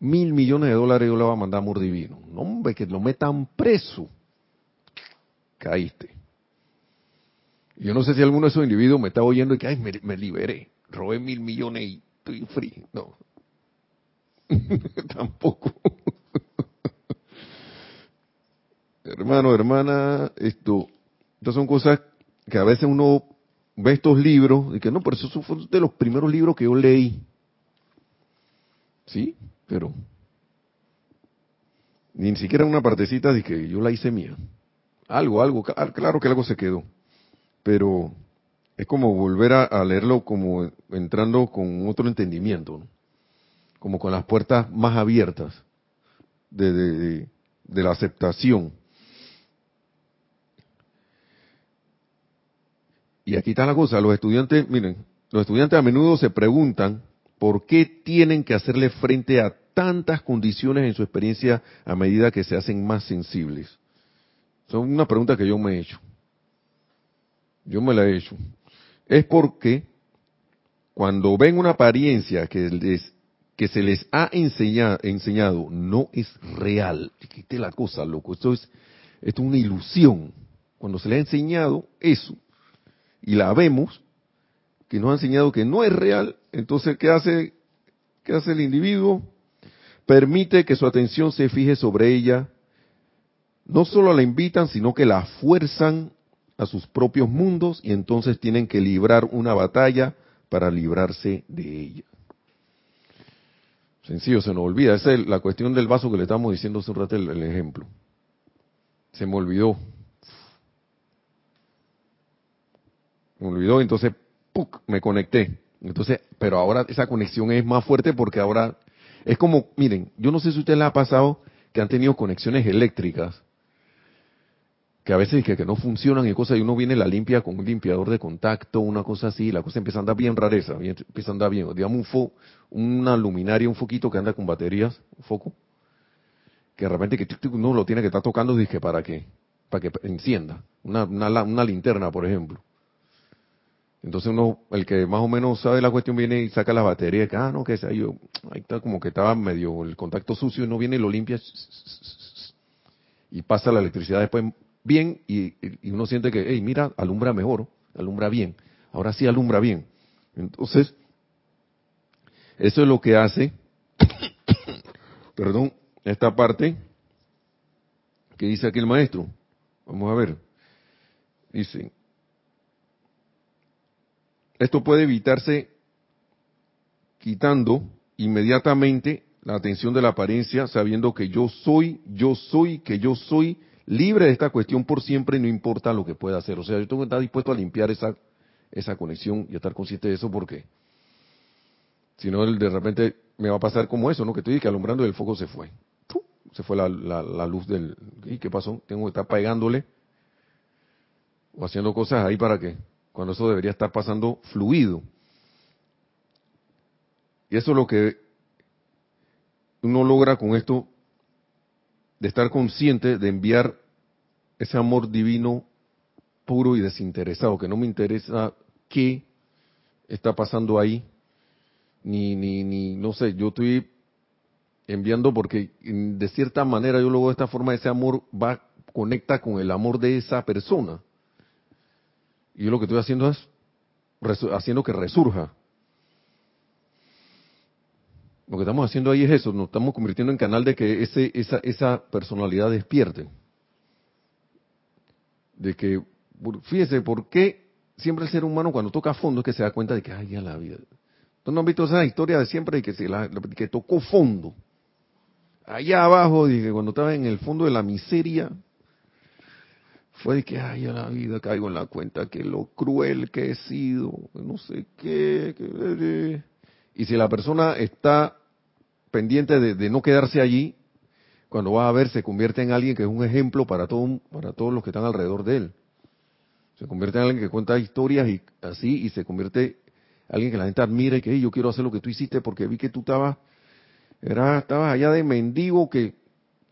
mil millones de dólares yo le voy a mandar amor divino. No, hombre, que lo metan preso. Caíste. Yo no sé si alguno de esos individuos me está oyendo y que, ay, me, me liberé, robé mil millones y estoy free. No, Tampoco. Hermano, hermana, esto, estas son cosas que a veces uno ve estos libros y que no, pero esos son de los primeros libros que yo leí. Sí, pero ni siquiera una partecita de que yo la hice mía. Algo, algo, claro que algo se quedó. Pero es como volver a, leerlo como entrando con otro entendimiento. Como con las puertas más abiertas de, la aceptación. Y aquí está la cosa, los estudiantes, miren, los estudiantes a menudo se preguntan por qué tienen que hacerle frente a tantas condiciones en su experiencia a medida que se hacen más sensibles. Son una pregunta que yo me he hecho. Yo me la he hecho. Es porque cuando ven una apariencia que les que se les ha enseñado, no es real. Quité la cosa, loco. Esto es, esto es una ilusión. Cuando se les ha enseñado eso y la vemos, que nos ha enseñado que no es real, entonces, ¿qué hace, qué hace el individuo? Permite que su atención se fije sobre ella. No solo la invitan, sino que la fuerzan a sus propios mundos y entonces tienen que librar una batalla para librarse de ella. Sencillo, se nos olvida. Esa es la cuestión del vaso que le estamos diciendo hace un rato el, ejemplo. Se me olvidó. Me olvidó, entonces me conecté. Entonces, pero ahora esa conexión es más fuerte porque ahora es como, miren, yo no sé si a ustedes les ha pasado que han tenido conexiones eléctricas que a veces que, que no funcionan y cosas, y uno viene la limpia con un limpiador de contacto, una cosa así, la cosa empieza a andar bien rareza, empieza a andar bien, digamos un fo, una luminaria, un foquito que anda con baterías, un foco, que de repente que uno lo tiene que estar tocando, dije, ¿para qué? Para que encienda, una, una, linterna, por ejemplo. Entonces uno, el que más o menos sabe la cuestión viene y saca la batería, que, ah, no, que sea yo, ahí está como que estaba medio el contacto sucio, y uno viene y lo limpia, y pasa la electricidad después bien y, uno siente que, hey, mira, alumbra mejor, alumbra bien. Ahora sí alumbra bien. Entonces, eso es lo que hace, perdón, esta parte que dice aquí el maestro. Vamos a ver. Dice, esto puede evitarse quitando inmediatamente la atención de la apariencia, sabiendo que yo soy, yo soy, que yo soy, libre de esta cuestión por siempre, no importa lo que pueda hacer. O sea, yo tengo que estar dispuesto a limpiar esa, esa conexión y estar consciente de eso porque si no, de repente me va a pasar como eso, ¿no? Que estoy que alumbrando y el foco se fue. Se fue la, la, luz del... ¿Y qué pasó? Tengo que estar pegándole o haciendo cosas ahí para que, cuando eso debería estar pasando fluido. Y eso es lo que uno logra con esto de estar consciente de enviar ese amor divino puro y desinteresado, que no me interesa qué está pasando ahí, ni, ni, ni, no sé, yo estoy enviando porque de cierta manera yo veo de esta forma, ese amor va, conecta con el amor de esa persona. Y yo lo que estoy haciendo es haciendo que resurja. Lo que estamos haciendo ahí es eso, nos estamos convirtiendo en canal de que ese, esa, esa personalidad despierte. De que, fíjese, ¿por qué siempre el ser humano cuando toca fondo es que se da cuenta de que, ay, ya la vida. ¿Tú no has visto esa historia de siempre de que, que tocó fondo? allá abajo, dije, cuando estaba en el fondo de la miseria, fue de que, ay, a la vida caigo en la cuenta que lo cruel que he sido, no sé qué. Que... Y si la persona está pendiente de, no quedarse allí, cuando va a ver se convierte en alguien que es un ejemplo para, todo, para todos los que están alrededor de él. Se convierte en alguien que cuenta historias y así, y se convierte en alguien que la gente admira y que yo quiero hacer lo que tú hiciste porque vi que tú estabas, era, estabas allá de mendigo que,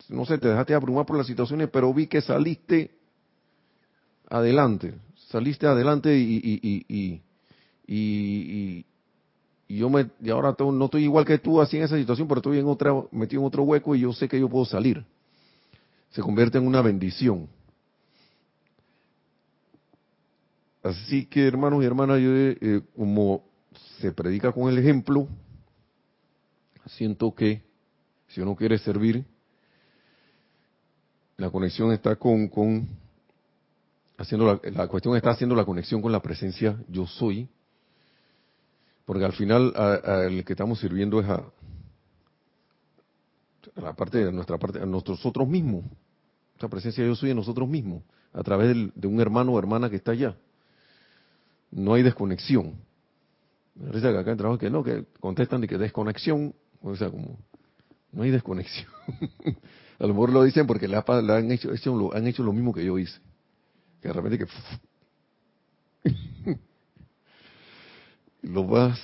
no sé, te dejaste abrumar por las situaciones, pero vi que saliste adelante, saliste adelante y, y, y yo me, y ahora no estoy igual que tú así en esa situación, pero estoy en otra, metido en otro hueco y yo sé que yo puedo salir. Se convierte en una bendición. Así que hermanos y hermanas, yo eh, como se predica con el ejemplo, siento que si uno quiere servir, la conexión está con, con haciendo la, cuestión está haciendo la conexión con la presencia yo soy, porque al final el que estamos sirviendo es a, la parte de nuestra parte, a nosotros mismos, esa presencia yo soy en nosotros mismos, a través de un hermano o hermana que está allá. No hay desconexión. Me que acá en que no, que contestan de que desconexión, o sea, como no hay desconexión. a lo mejor lo dicen porque le, han hecho, han hecho lo mismo que yo hice que de repente que lo más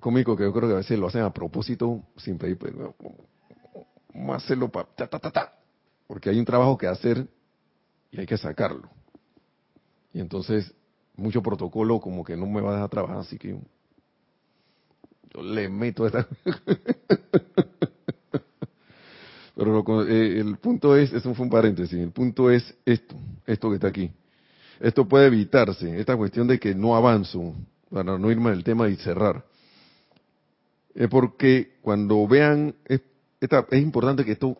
cómico que yo creo que a veces lo hacen a propósito sin pedir pues, vamos a hacerlo para ta, ta, ta, porque hay un trabajo que hacer y hay que sacarlo. Y entonces mucho protocolo como que no me va a dejar trabajar así que yo le meto esta pero eh, el punto es, eso fue un paréntesis, el punto es esto, esto que está aquí. Esto puede evitarse, esta cuestión de que no avanzo, para no irme del tema y cerrar. Es porque cuando vean, es, es importante que esto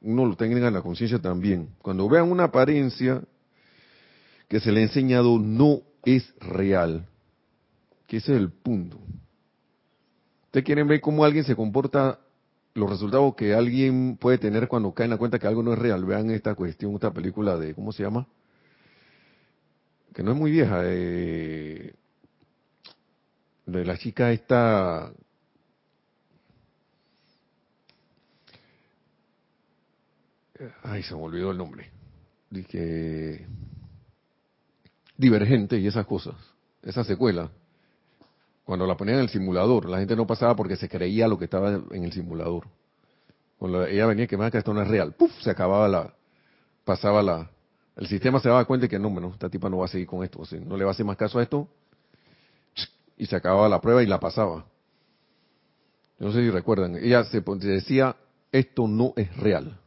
uno lo tenga en la conciencia también. Cuando vean una apariencia que se le ha enseñado no es real, que ese es el punto. Ustedes quieren ver cómo alguien se comporta los resultados que alguien puede tener cuando cae en la cuenta que algo no es real. Vean esta cuestión, esta película de, ¿cómo se llama? Que no es muy vieja, de la chica esta... Ay, se me olvidó el nombre. Dije... Divergente y esas cosas. Esa secuela cuando la ponían en el simulador, la gente no pasaba porque se creía lo que estaba en el simulador. Cuando ella venía que más que esto no es real, ¡puf! se acababa la, pasaba la, el sistema se daba cuenta de que no, bueno, esta tipa no va a seguir con esto, no le va a hacer más caso a esto, y se acababa la prueba y la pasaba. no sé si recuerdan, ella se decía, esto no es real.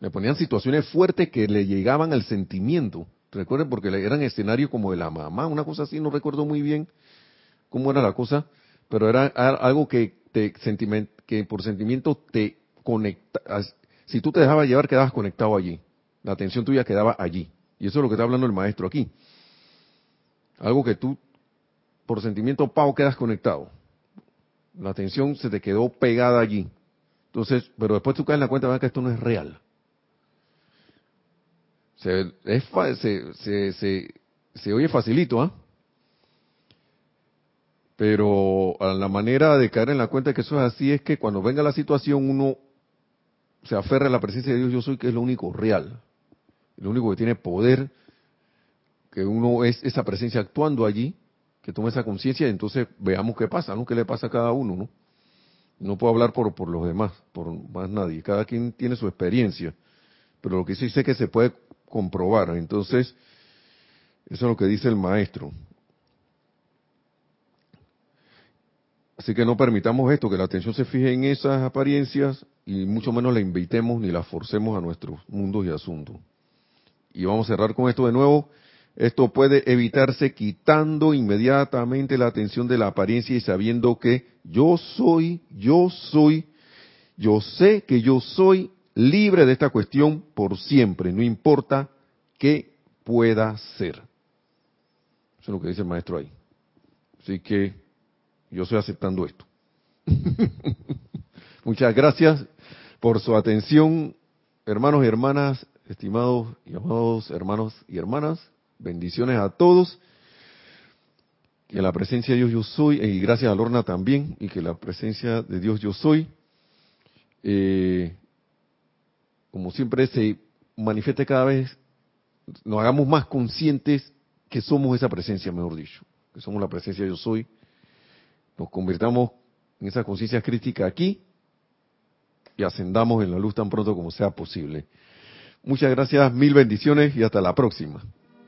Le ponían situaciones fuertes que le llegaban al sentimiento. Recuerden, porque eran escenarios como de la mamá, una cosa así, no recuerdo muy bien cómo era la cosa, pero era algo que, te, que por sentimiento te conecta. Si tú te dejabas llevar, quedabas conectado allí. La atención tuya quedaba allí. Y eso es lo que está hablando el maestro aquí. Algo que tú, por sentimiento, pavo, quedas conectado. La atención se te quedó pegada allí. Entonces, pero después tú caes en la cuenta de que esto no es real. Se, se, oye facilito, ¿ah? Pero la manera de caer en la cuenta de que eso es así es que cuando venga la situación uno se aferra a la presencia de Dios, yo soy que es lo único real, lo único que tiene poder, que uno es esa presencia actuando allí, que tome esa conciencia y entonces veamos qué pasa, ¿no? ¿Qué le pasa a cada uno, no? No puedo hablar por, por los demás, por más nadie, cada quien tiene su experiencia, pero lo que sí sé que se puede comprobar, entonces, eso es lo que dice el maestro. Así que no permitamos esto, que la atención se fije en esas apariencias y mucho menos la invitemos ni la forcemos a nuestros mundos y asuntos. Y vamos a cerrar con esto de nuevo. Esto puede evitarse quitando inmediatamente la atención de la apariencia y sabiendo que yo soy, yo soy, yo sé que yo soy libre de esta cuestión por siempre, no importa qué pueda ser. Eso es lo que dice el maestro ahí. Así que yo estoy aceptando esto. Muchas gracias por su atención, hermanos y hermanas, estimados y amados hermanos y hermanas. Bendiciones a todos. Que la presencia de Dios yo soy, y gracias a Lorna también, y que la presencia de Dios yo soy, eh, como siempre se manifieste cada vez, nos hagamos más conscientes que somos esa presencia, mejor dicho, que somos la presencia yo soy, nos convirtamos en esa conciencia crítica aquí y ascendamos en la luz tan pronto como sea posible. Muchas gracias, mil bendiciones y hasta la próxima.